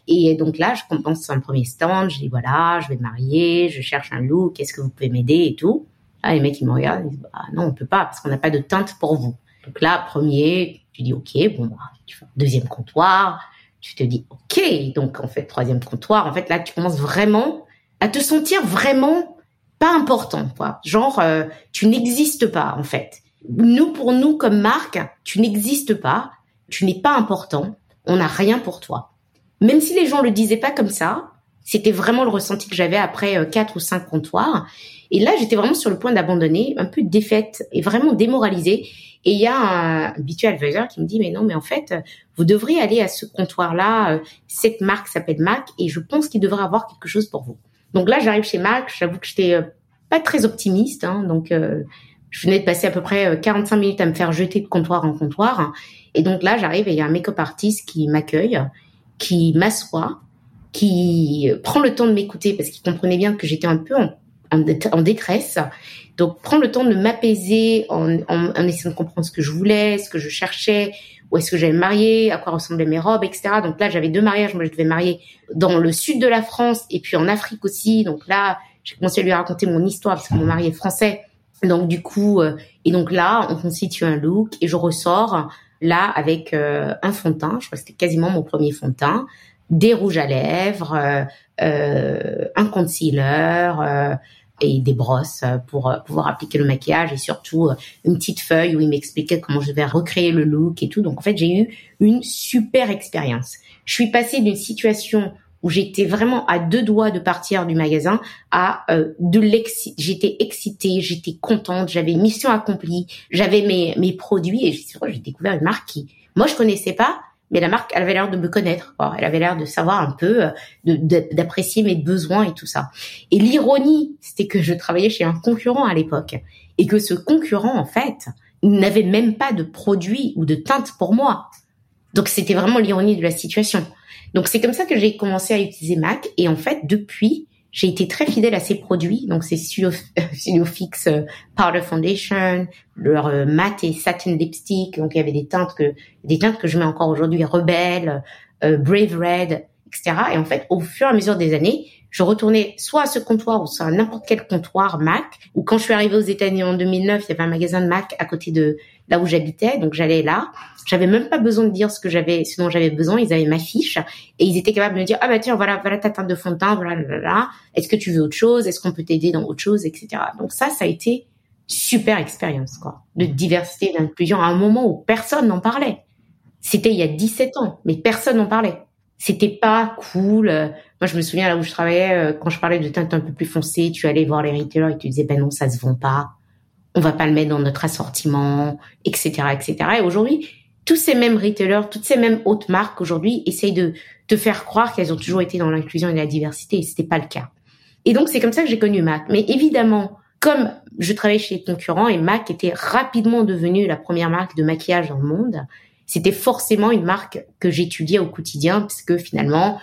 Et donc là je commence un premier stand je dis voilà je vais me marier je cherche un look est-ce que vous pouvez m'aider et tout. Ah, les mecs ils me regardent ils disent bah, non on peut pas parce qu'on n'a pas de teinte pour vous donc là, premier, tu dis OK, bon, bah, tu fais deuxième comptoir, tu te dis OK, donc en fait, troisième comptoir, en fait, là, tu commences vraiment à te sentir vraiment pas important, quoi. Genre, euh, tu n'existes pas, en fait. Nous, pour nous, comme marque, tu n'existes pas, tu n'es pas important, on n'a rien pour toi. Même si les gens le disaient pas comme ça, c'était vraiment le ressenti que j'avais après euh, quatre ou cinq comptoirs. Et là, j'étais vraiment sur le point d'abandonner, un peu défaite et vraiment démoralisée. Et il y a un habituel advisor qui me dit, mais non, mais en fait, vous devriez aller à ce comptoir-là. Euh, cette marque s'appelle Mac et je pense qu'il devrait avoir quelque chose pour vous. Donc là, j'arrive chez Mac. J'avoue que j'étais euh, pas très optimiste. Hein, donc, euh, je venais de passer à peu près 45 minutes à me faire jeter de comptoir en comptoir. Et donc là, j'arrive et il y a un make-up artiste qui m'accueille, qui m'assoit, qui prend le temps de m'écouter parce qu'il comprenait bien que j'étais un peu en, en détresse donc, prendre le temps de m'apaiser en, en, essayant de comprendre ce que je voulais, ce que je cherchais, où est-ce que j'allais me marier, à quoi ressemblaient mes robes, etc. Donc là, j'avais deux mariages. Moi, je devais marier dans le sud de la France et puis en Afrique aussi. Donc là, j'ai commencé à lui raconter mon histoire parce que mon mari est français. Donc du coup, euh, et donc là, on constitue un look et je ressors là avec euh, un fond de teint. Je crois que c'était quasiment mon premier fond de teint, des rouges à lèvres, euh, euh un concealer et des brosses euh, pour euh, pouvoir appliquer le maquillage et surtout euh, une petite feuille où il m'expliquait comment je vais recréer le look et tout. Donc en fait, j'ai eu une super expérience. Je suis passée d'une situation où j'étais vraiment à deux doigts de partir du magasin à de l'ex j'étais excitée, j'étais contente, j'avais mission accomplie, j'avais mes mes produits et j'ai découvert une marque qui moi je connaissais pas mais la marque, elle avait l'air de me connaître. Elle avait l'air de savoir un peu, d'apprécier mes besoins et tout ça. Et l'ironie, c'était que je travaillais chez un concurrent à l'époque et que ce concurrent, en fait, n'avait même pas de produit ou de teinte pour moi. Donc c'était vraiment l'ironie de la situation. Donc c'est comme ça que j'ai commencé à utiliser MAC et en fait depuis j'ai été très fidèle à ces produits. Donc c'est Studio, Fix euh, Powder Foundation, leur euh, matte et satin lipstick. Donc il y avait des teintes que des teintes que je mets encore aujourd'hui, Rebelle, euh, Brave Red, etc. Et en fait au fur et à mesure des années, je retournais soit à ce comptoir ou soit à n'importe quel comptoir Mac. Ou quand je suis arrivée aux États-Unis en 2009, il y avait un magasin de Mac à côté de là où j'habitais, donc j'allais là. J'avais même pas besoin de dire ce que j'avais, ce dont j'avais besoin. Ils avaient ma fiche et ils étaient capables de me dire ah bah tiens voilà voilà ta teinte de fond de teint voilà là, Est-ce que tu veux autre chose? Est-ce qu'on peut t'aider dans autre chose? Etc. Donc ça ça a été super expérience quoi de diversité d'inclusion à un moment où personne n'en parlait. C'était il y a 17 ans, mais personne n'en parlait. C'était pas cool. Moi, je me souviens là où je travaillais, euh, quand je parlais de teinte un peu plus foncée, tu allais voir les retailers et tu disais, ben non, ça se vend pas. On va pas le mettre dans notre assortiment, etc., etc. Et aujourd'hui, tous ces mêmes retailers, toutes ces mêmes hautes marques aujourd'hui essayent de te faire croire qu'elles ont toujours été dans l'inclusion et la diversité et c'était pas le cas. Et donc, c'est comme ça que j'ai connu Mac. Mais évidemment, comme je travaillais chez les concurrents et Mac était rapidement devenue la première marque de maquillage dans le monde, c'était forcément une marque que j'étudiais au quotidien parce que finalement,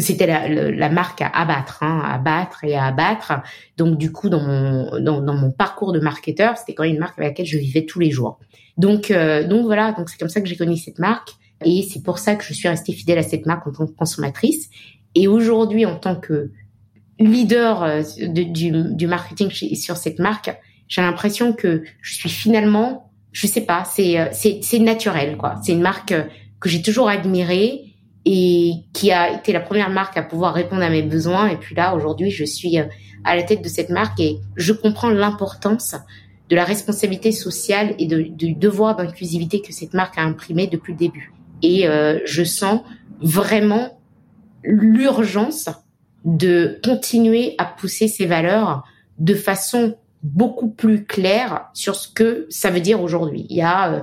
c'était la, marque à abattre, hein, à abattre et à abattre. Donc du coup, dans mon dans, mon parcours de marketeur, c'était quand même une marque avec laquelle je vivais tous les jours. Donc euh, donc voilà, donc c'est comme ça que j'ai connu cette marque et c'est pour ça que je suis restée fidèle à cette marque en tant que consommatrice. Et aujourd'hui, en tant que leader euh, du, du marketing sur cette marque, j'ai l'impression que je suis finalement, je sais pas, c'est euh, c'est c'est naturel quoi. C'est une marque que j'ai toujours admirée et qui a été la première marque à pouvoir répondre à mes besoins. Et puis là, aujourd'hui, je suis euh, à la tête de cette marque et je comprends l'importance de la responsabilité sociale et du devoir d'inclusivité que cette marque a imprimé depuis le début. Et euh, je sens vraiment l'urgence de continuer à pousser ces valeurs de façon beaucoup plus claire sur ce que ça veut dire aujourd'hui. Il y a euh,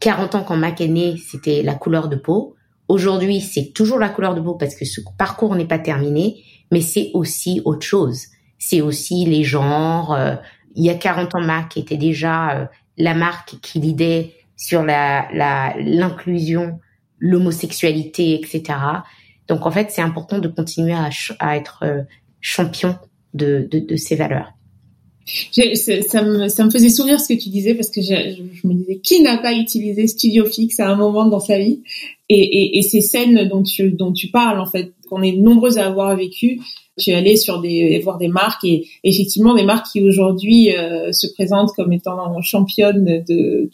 40 ans quand Mac c'était la couleur de peau. Aujourd'hui, c'est toujours la couleur de peau parce que ce parcours n'est pas terminé, mais c'est aussi autre chose. C'est aussi les genres. Euh, il y a 40 ans, Mac était déjà euh, la marque qui lidait sur la l'inclusion, l'homosexualité, etc. Donc en fait, c'est important de continuer à, à être euh, champion de, de, de ces valeurs. Ça me, faisait sourire ce que tu disais parce que je, me disais qui n'a pas utilisé Studio Fix à un moment dans sa vie? Et, ces scènes dont tu, parles, en fait, qu'on est nombreuses à avoir vécu, tu es allé sur des voir des marques et effectivement des marques qui aujourd'hui euh, se présentent comme étant championnes de,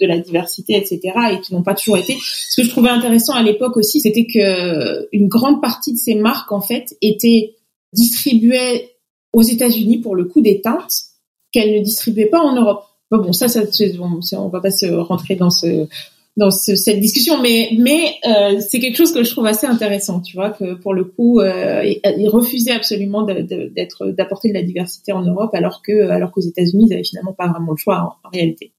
la diversité, etc. et qui n'ont pas toujours été. Ce que je trouvais intéressant à l'époque aussi, c'était que une grande partie de ces marques en fait étaient distribuées aux États-Unis pour le coup des teintes qu'elles ne distribuaient pas en Europe. Bon, ça, ça, bon, on va pas se rentrer dans ce dans cette discussion, mais euh, c'est quelque chose que je trouve assez intéressant, tu vois, que pour le coup, euh, ils refusaient absolument d'apporter de la diversité en Europe, alors qu'aux États-Unis, ils avaient finalement pas vraiment le choix en, réalité.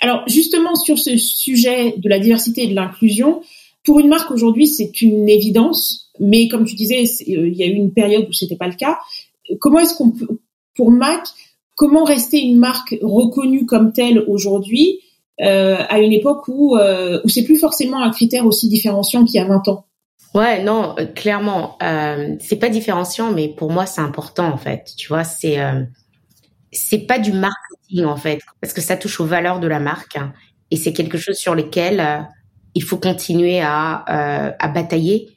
Alors justement sur ce sujet de la diversité et de l'inclusion, pour une marque aujourd'hui, c'est une évidence, mais comme tu disais, euh, il y a eu une période où c'était pas le cas. Comment est-ce qu'on peut, pour Mac, comment rester une marque reconnue comme telle aujourd'hui? Euh, à une époque où, euh, où c'est plus forcément un critère aussi différenciant qu'il y a 20 ans? Ouais, non, euh, clairement, euh, c'est pas différenciant, mais pour moi c'est important en fait. Tu vois, c'est euh, c'est pas du marketing en fait, parce que ça touche aux valeurs de la marque hein, et c'est quelque chose sur lequel il faut continuer à à batailler.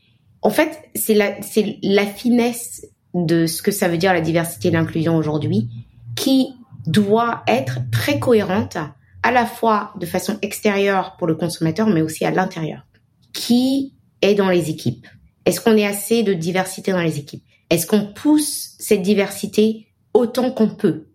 En fait, c'est la c'est la finesse de ce que ça veut dire la diversité et l'inclusion aujourd'hui qui doit être très cohérente à la fois de façon extérieure pour le consommateur, mais aussi à l'intérieur. Qui est dans les équipes? Est-ce qu'on est assez de diversité dans les équipes? Est-ce qu'on pousse cette diversité autant qu'on peut?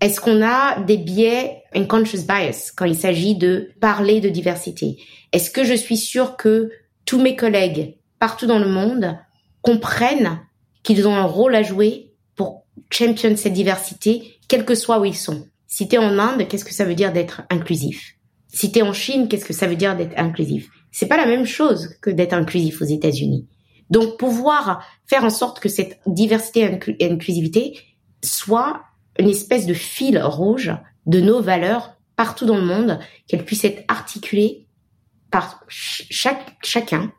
Est-ce qu'on a des biais, unconscious bias, quand il s'agit de parler de diversité? Est-ce que je suis sûre que tous mes collègues partout dans le monde comprennent qu'ils ont un rôle à jouer pour champion cette diversité, quel que soit où ils sont. Si tu es en Inde, qu'est-ce que ça veut dire d'être inclusif? Si tu es en Chine, qu'est-ce que ça veut dire d'être inclusif? C'est pas la même chose que d'être inclusif aux États-Unis. Donc pouvoir faire en sorte que cette diversité et inclusivité soit une espèce de fil rouge de nos valeurs partout dans le monde, qu'elle puisse être articulée par chacun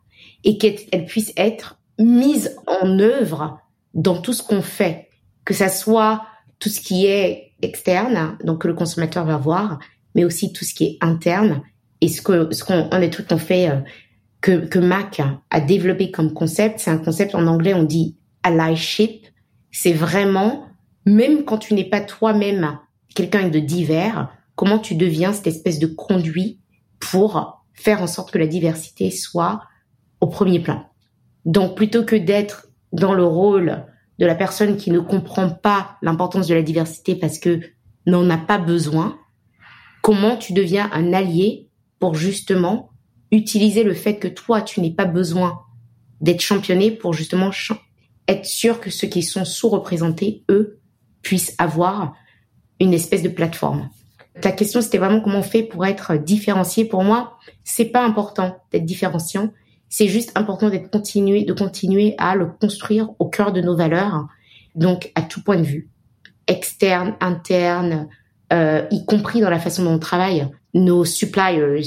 et qu'elle puisse être mise en œuvre dans tout ce qu'on fait, que ça soit tout ce qui est externe, donc que le consommateur va voir, mais aussi tout ce qui est interne. Et ce que ce qu'on on est tout on fait euh, que que Mac a développé comme concept, c'est un concept en anglais on dit allyship, c'est vraiment même quand tu n'es pas toi-même quelqu'un de divers, comment tu deviens cette espèce de conduit pour faire en sorte que la diversité soit au premier plan. Donc plutôt que d'être dans le rôle de la personne qui ne comprend pas l'importance de la diversité parce que n'en a pas besoin, comment tu deviens un allié pour justement utiliser le fait que toi, tu n'es pas besoin d'être championné pour justement être sûr que ceux qui sont sous-représentés, eux, puissent avoir une espèce de plateforme. Ta question, c'était vraiment comment on fait pour être différencié. Pour moi, c'est pas important d'être différenciant. C'est juste important d'être continué, de continuer à le construire au cœur de nos valeurs. Donc, à tout point de vue. Externe, interne, euh, y compris dans la façon dont on travaille. Nos suppliers,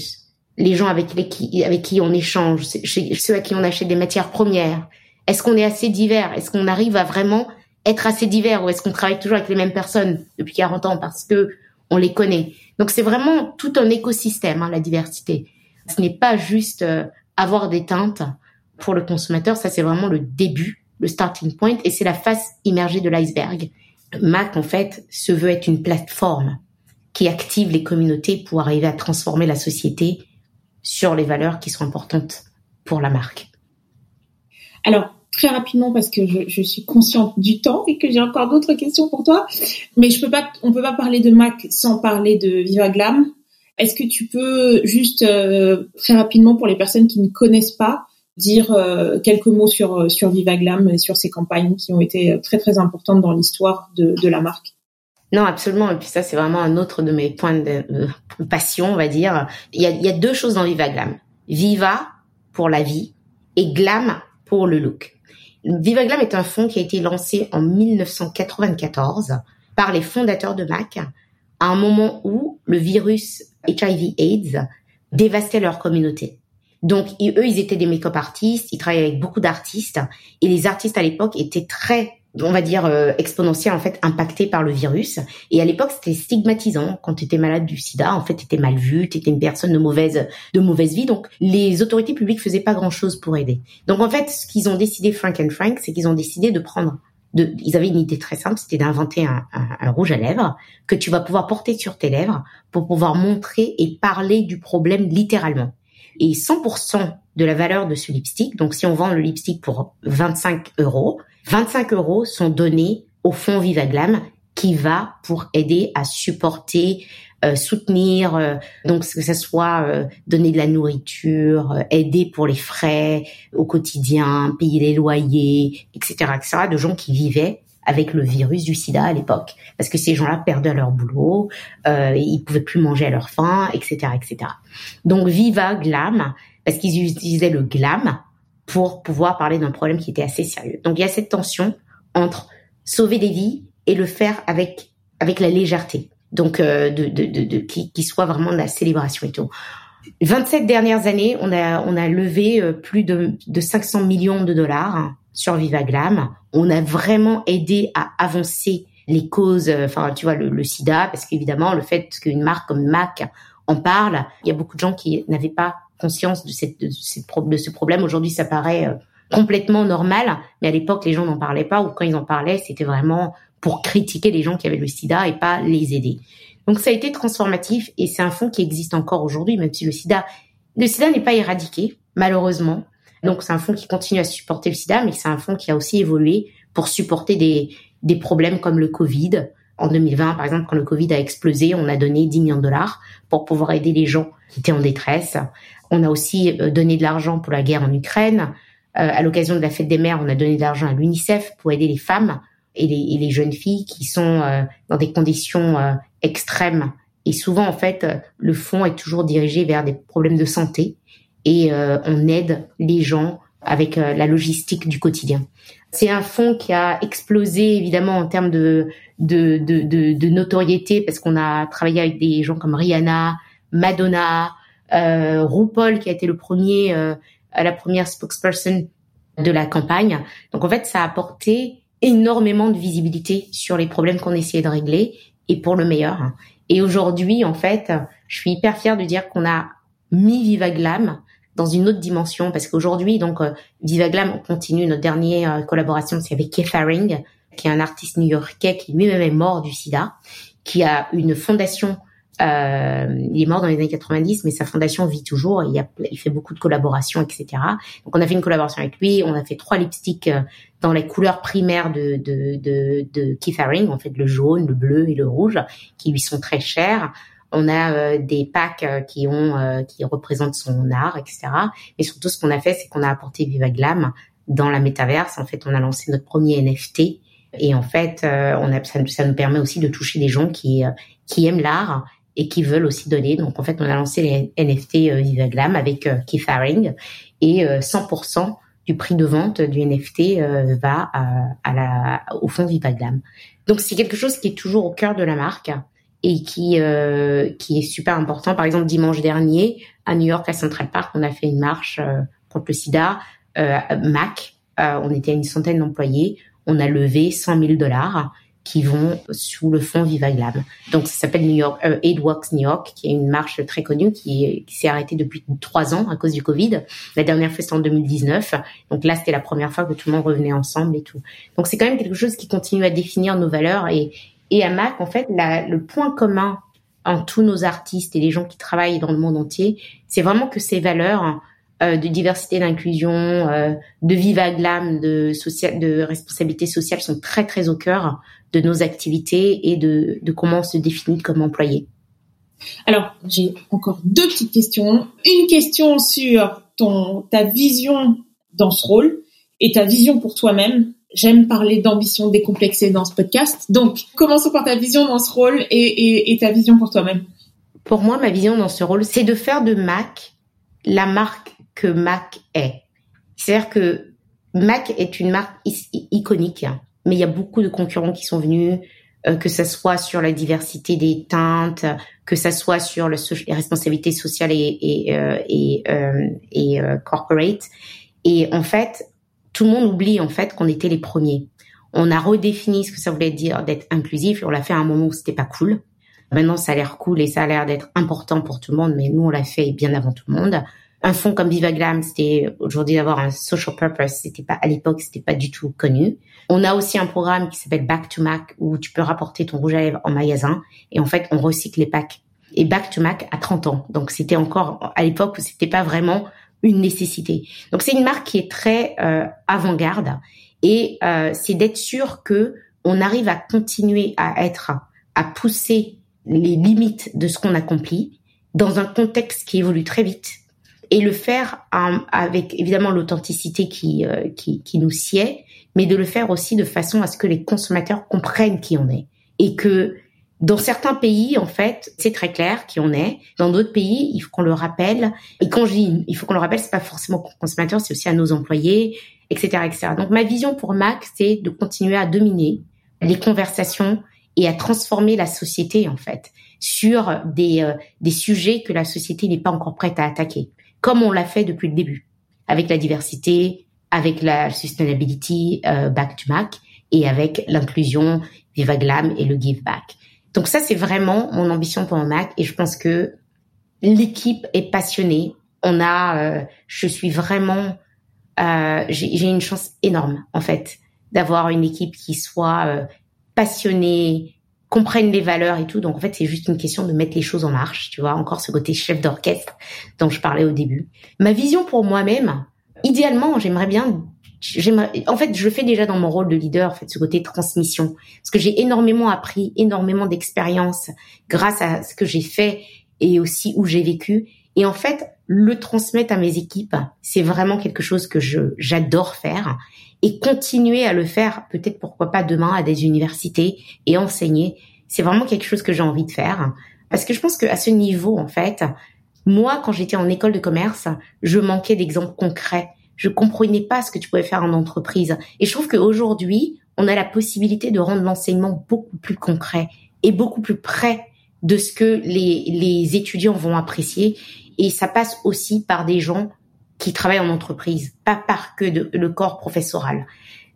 les gens avec, les qui, avec qui on échange, ceux à qui on achète des matières premières. Est-ce qu'on est assez divers? Est-ce qu'on arrive à vraiment être assez divers ou est-ce qu'on travaille toujours avec les mêmes personnes depuis 40 ans parce que on les connaît? Donc c'est vraiment tout un écosystème, hein, la diversité. Ce n'est pas juste euh, avoir des teintes pour le consommateur, ça c'est vraiment le début, le starting point, et c'est la face immergée de l'iceberg. Mac, en fait, se veut être une plateforme qui active les communautés pour arriver à transformer la société sur les valeurs qui sont importantes pour la marque. Alors, très rapidement parce que je, suis consciente du temps et que j'ai encore d'autres questions pour toi. Mais je peux pas, on peut pas parler de Mac sans parler de Viva Glam. Est-ce que tu peux juste euh, très rapidement pour les personnes qui ne connaissent pas dire euh, quelques mots sur sur Viva Glam et sur ces campagnes qui ont été très très importantes dans l'histoire de, de la marque? Non, absolument. Et puis ça, c'est vraiment un autre de mes points de, passion, on va dire. Il y, a, il y a deux choses dans Viva Glam. Viva pour la vie et Glam pour le look. Viva Glam est un fonds qui a été lancé en 1994 par les fondateurs de MAC à un moment où le virus HIV/AIDS dévastait leur communauté. Donc eux, ils étaient des make-up artistes, ils travaillaient avec beaucoup d'artistes et les artistes à l'époque étaient très on va dire euh, exponentielle en fait impacté par le virus. Et à l'époque c'était stigmatisant. Quand tu étais malade du sida en fait tu étais mal vu tu étais une personne de mauvaise de mauvaise vie. Donc les autorités publiques faisaient pas grand-chose pour aider. Donc en fait ce qu'ils ont décidé Frank and Frank c'est qu'ils ont décidé de prendre de, ils avaient une idée très simple, c'était d'inventer un, un, un, rouge à lèvres que tu vas pouvoir porter sur tes lèvres pour pouvoir montrer et parler du problème littéralement. Et 100% de la valeur de ce lipstick, donc si on vend le lipstick pour 25 euros, 25 euros sont donnés au fonds Vivaglam qui va pour aider à supporter, soutenir, euh, donc que ce soit euh, donner de la nourriture, aider pour les frais au quotidien, payer les loyers, etc., etc., de gens qui vivaient avec le virus du sida à l'époque, parce que ces gens-là perdaient leur boulot, euh, ils pouvaient plus manger à leur faim, etc., etc. Donc Viva Glam, parce qu'ils utilisaient le glam pour pouvoir parler d'un problème qui était assez sérieux. Donc il y a cette tension entre sauver des vies et le faire avec avec la légèreté. Donc euh, de, de, de, de qui, qui, soit vraiment de la célébration et tout. 27 dernières années, on a on a levé euh, plus de, de 500 millions de dollars sur Vivaglam. On a vraiment aidé à avancer les causes, euh, enfin tu vois le, le sida, parce qu'évidemment le fait qu'une marque comme Mac en parle, il y a beaucoup de gens qui n'avaient pas conscience de, cette, de, cette, de ce problème. Aujourd'hui, ça paraît complètement normal, mais à l'époque, les gens n'en parlaient pas, ou quand ils en parlaient, c'était vraiment pour critiquer les gens qui avaient le sida et pas les aider. Donc ça a été transformatif et c'est un fonds qui existe encore aujourd'hui, même si le sida, le sida n'est pas éradiqué, malheureusement. Donc c'est un fonds qui continue à supporter le sida, mais c'est un fonds qui a aussi évolué pour supporter des, des problèmes comme le Covid. En 2020, par exemple, quand le Covid a explosé, on a donné 10 millions de dollars pour pouvoir aider les gens qui étaient en détresse. On a aussi euh, donné de l'argent pour la guerre en Ukraine. Euh, à l'occasion de la fête des mères, on a donné de l'argent à l'UNICEF pour aider les femmes et les, et les jeunes filles qui sont euh, dans des conditions extrêmes. Et souvent, en fait, le fonds est toujours dirigé vers des problèmes de santé. et on aide les gens avec la logistique du quotidien. C'est un fonds qui a explosé évidemment en termes de de, de, de, de notoriété parce qu'on a travaillé avec des gens comme Rihanna, Madonna, euh, RuPaul qui a été le premier, euh, la première spokesperson de la campagne. Donc en fait, ça a apporté énormément de visibilité sur les problèmes qu'on essayait de régler et pour le meilleur. Et aujourd'hui, en fait, je suis hyper fière de dire qu'on a mis Viva Glam dans une autre dimension parce qu'aujourd'hui, donc euh, Viva Glam, on continue notre dernière euh, collaboration, c'est avec Keith Haring, qui est un artiste new-yorkais qui lui-même est mort du SIDA, qui a une fondation euh, il est mort dans les années 90, mais sa fondation vit toujours. il, a, il fait beaucoup de collaborations, etc. Donc on a fait une collaboration avec lui. On a fait trois lipsticks euh, dans les couleurs primaires de, de, de, de Keith Haring, en fait le jaune, le bleu et le rouge, qui lui sont très chers. On a euh, des packs euh, qui ont qui représentent son art, etc. Et surtout, ce qu'on a fait, c'est qu'on a apporté Viva Glam dans la métaverse. En fait, on a lancé notre premier NFT. Et en fait, on a, ça, ça, nous permet aussi de toucher des gens qui, qui aiment l'art et qui veulent aussi donner. Donc en fait, on a lancé les NFT euh, Viva Glam avec euh, Keith Haring et 100% euh, du prix de vente du NFT va à, la, au fond Viva Glam. Donc c'est quelque chose qui est toujours au cœur de la marque et qui qui est super important. Par exemple, dimanche dernier à New York à Central Park, on a fait une marche contre le SIDA. Mac, on était à une centaine d'employés, on a levé 100 000 dollars qui vont sous le fond Viva Glam. Donc ça s'appelle New York euh, Aid Walks New York, qui est une marche très connue qui, s'est arrêtée depuis trois ans à cause du Covid. La dernière fois c'était en 2019. Donc là c'était la première fois que tout le monde revenait ensemble et tout. Donc c'est quand même quelque chose qui continue à définir nos valeurs et et à Mac en fait le point commun en tous nos artistes et les gens qui travaillent dans le monde entier, c'est vraiment que ces valeurs euh, de diversité, d'inclusion, euh, de viva glam, de, social, de responsabilité sociale sont très très au cœur de nos activités et de, de comment on se définit comme employé. Alors, j'ai encore deux petites questions. Une question sur ton ta vision dans ce rôle et ta vision pour toi-même. J'aime parler d'ambition décomplexée dans ce podcast. Donc, commençons par ta vision dans ce rôle et, et, et ta vision pour toi-même. Pour moi, ma vision dans ce rôle, c'est de faire de Mac la marque que Mac est. C'est-à-dire que Mac est une marque iconique mais il y a beaucoup de concurrents qui sont venus, euh, que ça soit sur la diversité des teintes, que ça soit sur le les responsabilités sociales et et euh, et, euh, et corporate. Et en fait, tout le monde oublie en fait qu'on était les premiers. On a redéfini ce que ça voulait dire d'être inclusif. On l'a fait à un moment où c'était pas cool. Maintenant, ça a l'air cool et ça a l'air d'être important pour tout le monde, mais nous, on l'a fait bien avant tout le monde un fonds comme Viva Glam, c'était aujourd'hui d'avoir un social purpose, c'était pas à l'époque, c'était pas du tout connu. On a aussi un programme qui s'appelle Back to Mac où tu peux rapporter ton rouge à lèvres en magasin et en fait on recycle les packs. Et Back to Mac a 30 ans, donc c'était encore à l'époque où c'était pas vraiment une nécessité. Donc c'est une marque qui est très euh, avant-garde et euh, c'est d'être sûr que on arrive à continuer à être à pousser les limites de ce qu'on accomplit dans un contexte qui évolue très vite et le faire avec évidemment l'authenticité qui, euh, qui, qui nous sied, mais de le faire aussi de façon à ce que les consommateurs comprennent qui on est et que dans certains pays, en fait, c'est très clair qui on est. Dans d'autres pays, il faut qu'on le rappelle. Et quand je dis il faut qu'on le rappelle, c'est pas forcément aux consommateurs, c'est aussi à nos employés, etc., etc. Donc ma vision pour Mac, c'est de continuer à dominer les conversations et à transformer la société, en fait, sur des, euh, des sujets que la société n'est pas encore prête à attaquer comme on l'a fait depuis le début, avec la diversité, avec la sustainability euh, back to Mac et avec l'inclusion Viva Glam et le Give Back. Donc ça, c'est vraiment mon ambition pour Mac et je pense que l'équipe est passionnée. On a, euh, je suis vraiment, euh, j'ai une chance énorme en fait d'avoir une équipe qui soit passionnée, comprennent les valeurs et tout. Donc en fait, c'est juste une question de mettre les choses en marche, tu vois, encore ce côté chef d'orchestre dont je parlais au début. Ma vision pour moi-même, idéalement, j'aimerais bien en fait, je le fais déjà dans mon rôle de leader, en fait, ce côté transmission, parce que j'ai énormément appris, énormément d'expérience grâce à ce que j'ai fait et aussi où j'ai vécu. Et en fait, le transmettre à mes équipes, c'est vraiment quelque chose que j'adore faire et continuer à le faire, peut-être pourquoi pas demain à des universités et enseigner. C'est vraiment quelque chose que j'ai envie de faire parce que je pense qu'à ce niveau, en fait, Moi, quand j'étais en école de commerce, je manquais d'exemples concrets. Je comprenais pas ce que tu pouvais faire en entreprise. Et je trouve qu'aujourd'hui, on a la possibilité de rendre l'enseignement beaucoup plus concret et beaucoup plus près de ce que les, les étudiants vont apprécier. Et ça passe aussi par des gens qui travaillent en entreprise, pas par que le corps professoral.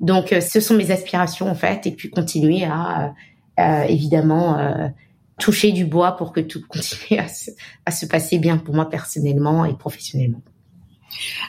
Donc, euh, ce sont mes aspirations en fait, et puis continuer à euh, évidemment euh, toucher du bois pour que tout continue à se, à se passer bien pour moi personnellement et professionnellement.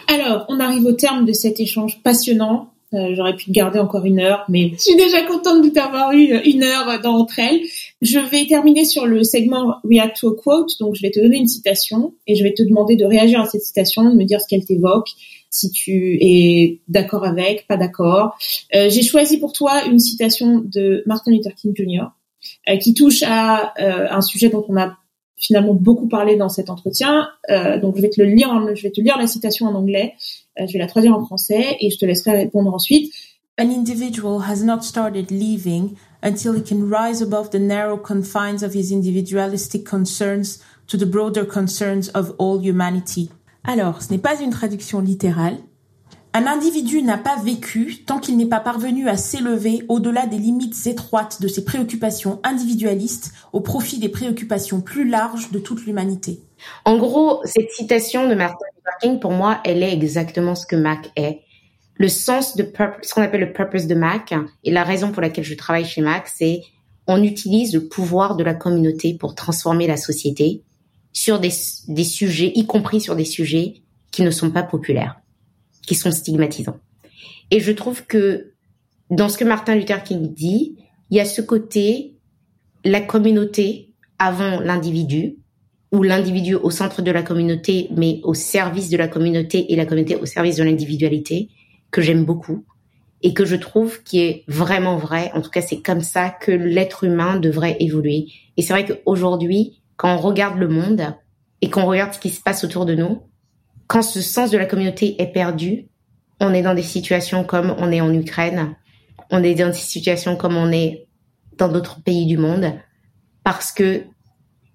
Alors, on arrive au terme de cet échange passionnant. Euh, J'aurais pu garder encore une heure, mais je suis déjà contente de t'avoir eu une heure d'entre elles. Je vais terminer sur le segment React to a Quote. Donc, je vais te donner une citation et je vais te demander de réagir à cette citation, de me dire ce qu'elle t'évoque, si tu es d'accord avec, pas d'accord. Euh, J'ai choisi pour toi une citation de Martin Luther King Jr. Euh, qui touche à euh, un sujet dont on a finalement beaucoup parlé dans cet entretien. Euh, donc je vais te le lire, je vais te lire la citation en anglais, euh, je vais la traduire en français et je te laisserai répondre ensuite. An individual has not started living until he can rise above the narrow confines of his individualistic concerns to the broader concerns of all humanity. Alors, ce n'est pas une traduction littérale, un individu n'a pas vécu tant qu'il n'est pas parvenu à s'élever au-delà des limites étroites de ses préoccupations individualistes au profit des préoccupations plus larges de toute l'humanité. En gros, cette citation de Martin Luther King, pour moi, elle est exactement ce que Mac est. Le sens de ce qu'on appelle le purpose de Mac et la raison pour laquelle je travaille chez Mac, c'est on utilise le pouvoir de la communauté pour transformer la société sur des, des sujets, y compris sur des sujets qui ne sont pas populaires qui sont stigmatisants. Et je trouve que dans ce que Martin Luther King dit, il y a ce côté, la communauté avant l'individu, ou l'individu au centre de la communauté, mais au service de la communauté et la communauté au service de l'individualité, que j'aime beaucoup et que je trouve qui est vraiment vrai. En tout cas, c'est comme ça que l'être humain devrait évoluer. Et c'est vrai qu'aujourd'hui, quand on regarde le monde et qu'on regarde ce qui se passe autour de nous, quand ce sens de la communauté est perdu, on est dans des situations comme on est en Ukraine, on est dans des situations comme on est dans d'autres pays du monde, parce que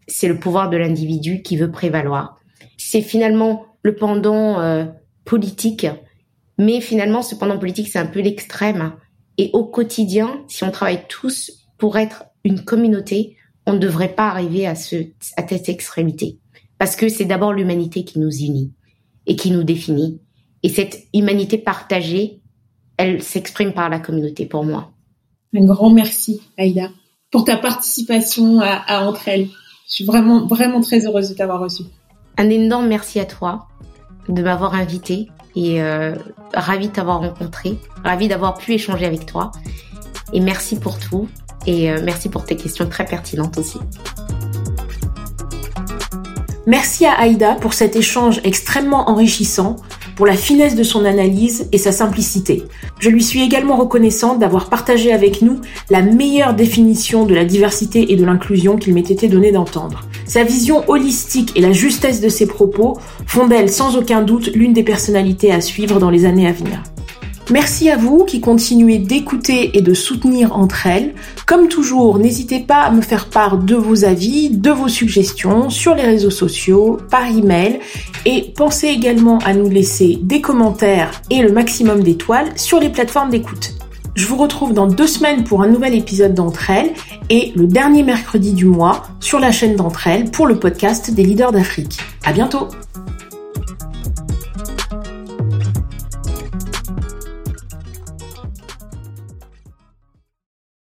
c'est le pouvoir de l'individu qui veut prévaloir. C'est finalement le pendant euh, politique, mais finalement ce pendant politique c'est un peu l'extrême. Et au quotidien, si on travaille tous pour être une communauté, on ne devrait pas arriver à, ce, à cette extrémité. Parce que c'est d'abord l'humanité qui nous unit et qui nous définit. Et cette humanité partagée, elle s'exprime par la communauté pour moi. Un grand merci, Aïda, pour ta participation à, Entre elles. Je suis vraiment, vraiment très heureuse de t'avoir reçu. Un énorme merci à toi de m'avoir invité et euh, ravie de t'avoir rencontré, ravie d'avoir pu échanger avec toi. Et merci pour tout et euh, merci pour tes questions très pertinentes aussi. Merci à Aïda pour cet échange extrêmement enrichissant, pour la finesse de son analyse et sa simplicité. Je lui suis également reconnaissante d'avoir partagé avec nous la meilleure définition de la diversité et de l'inclusion qu'il m'ait été donné d'entendre. Sa vision holistique et la justesse de ses propos font d'elle sans aucun doute l'une des personnalités à suivre dans les années à venir. Merci à vous qui continuez d'écouter et de soutenir entre elles. Comme toujours, n'hésitez pas à me faire part de vos avis, de vos suggestions sur les réseaux sociaux, par email et pensez également à nous laisser des commentaires et le maximum d'étoiles sur les plateformes d'écoute. Je vous retrouve dans deux semaines pour un nouvel épisode d'entre elles et le dernier mercredi du mois sur la chaîne d'entre elles pour le podcast des leaders d'Afrique. À bientôt!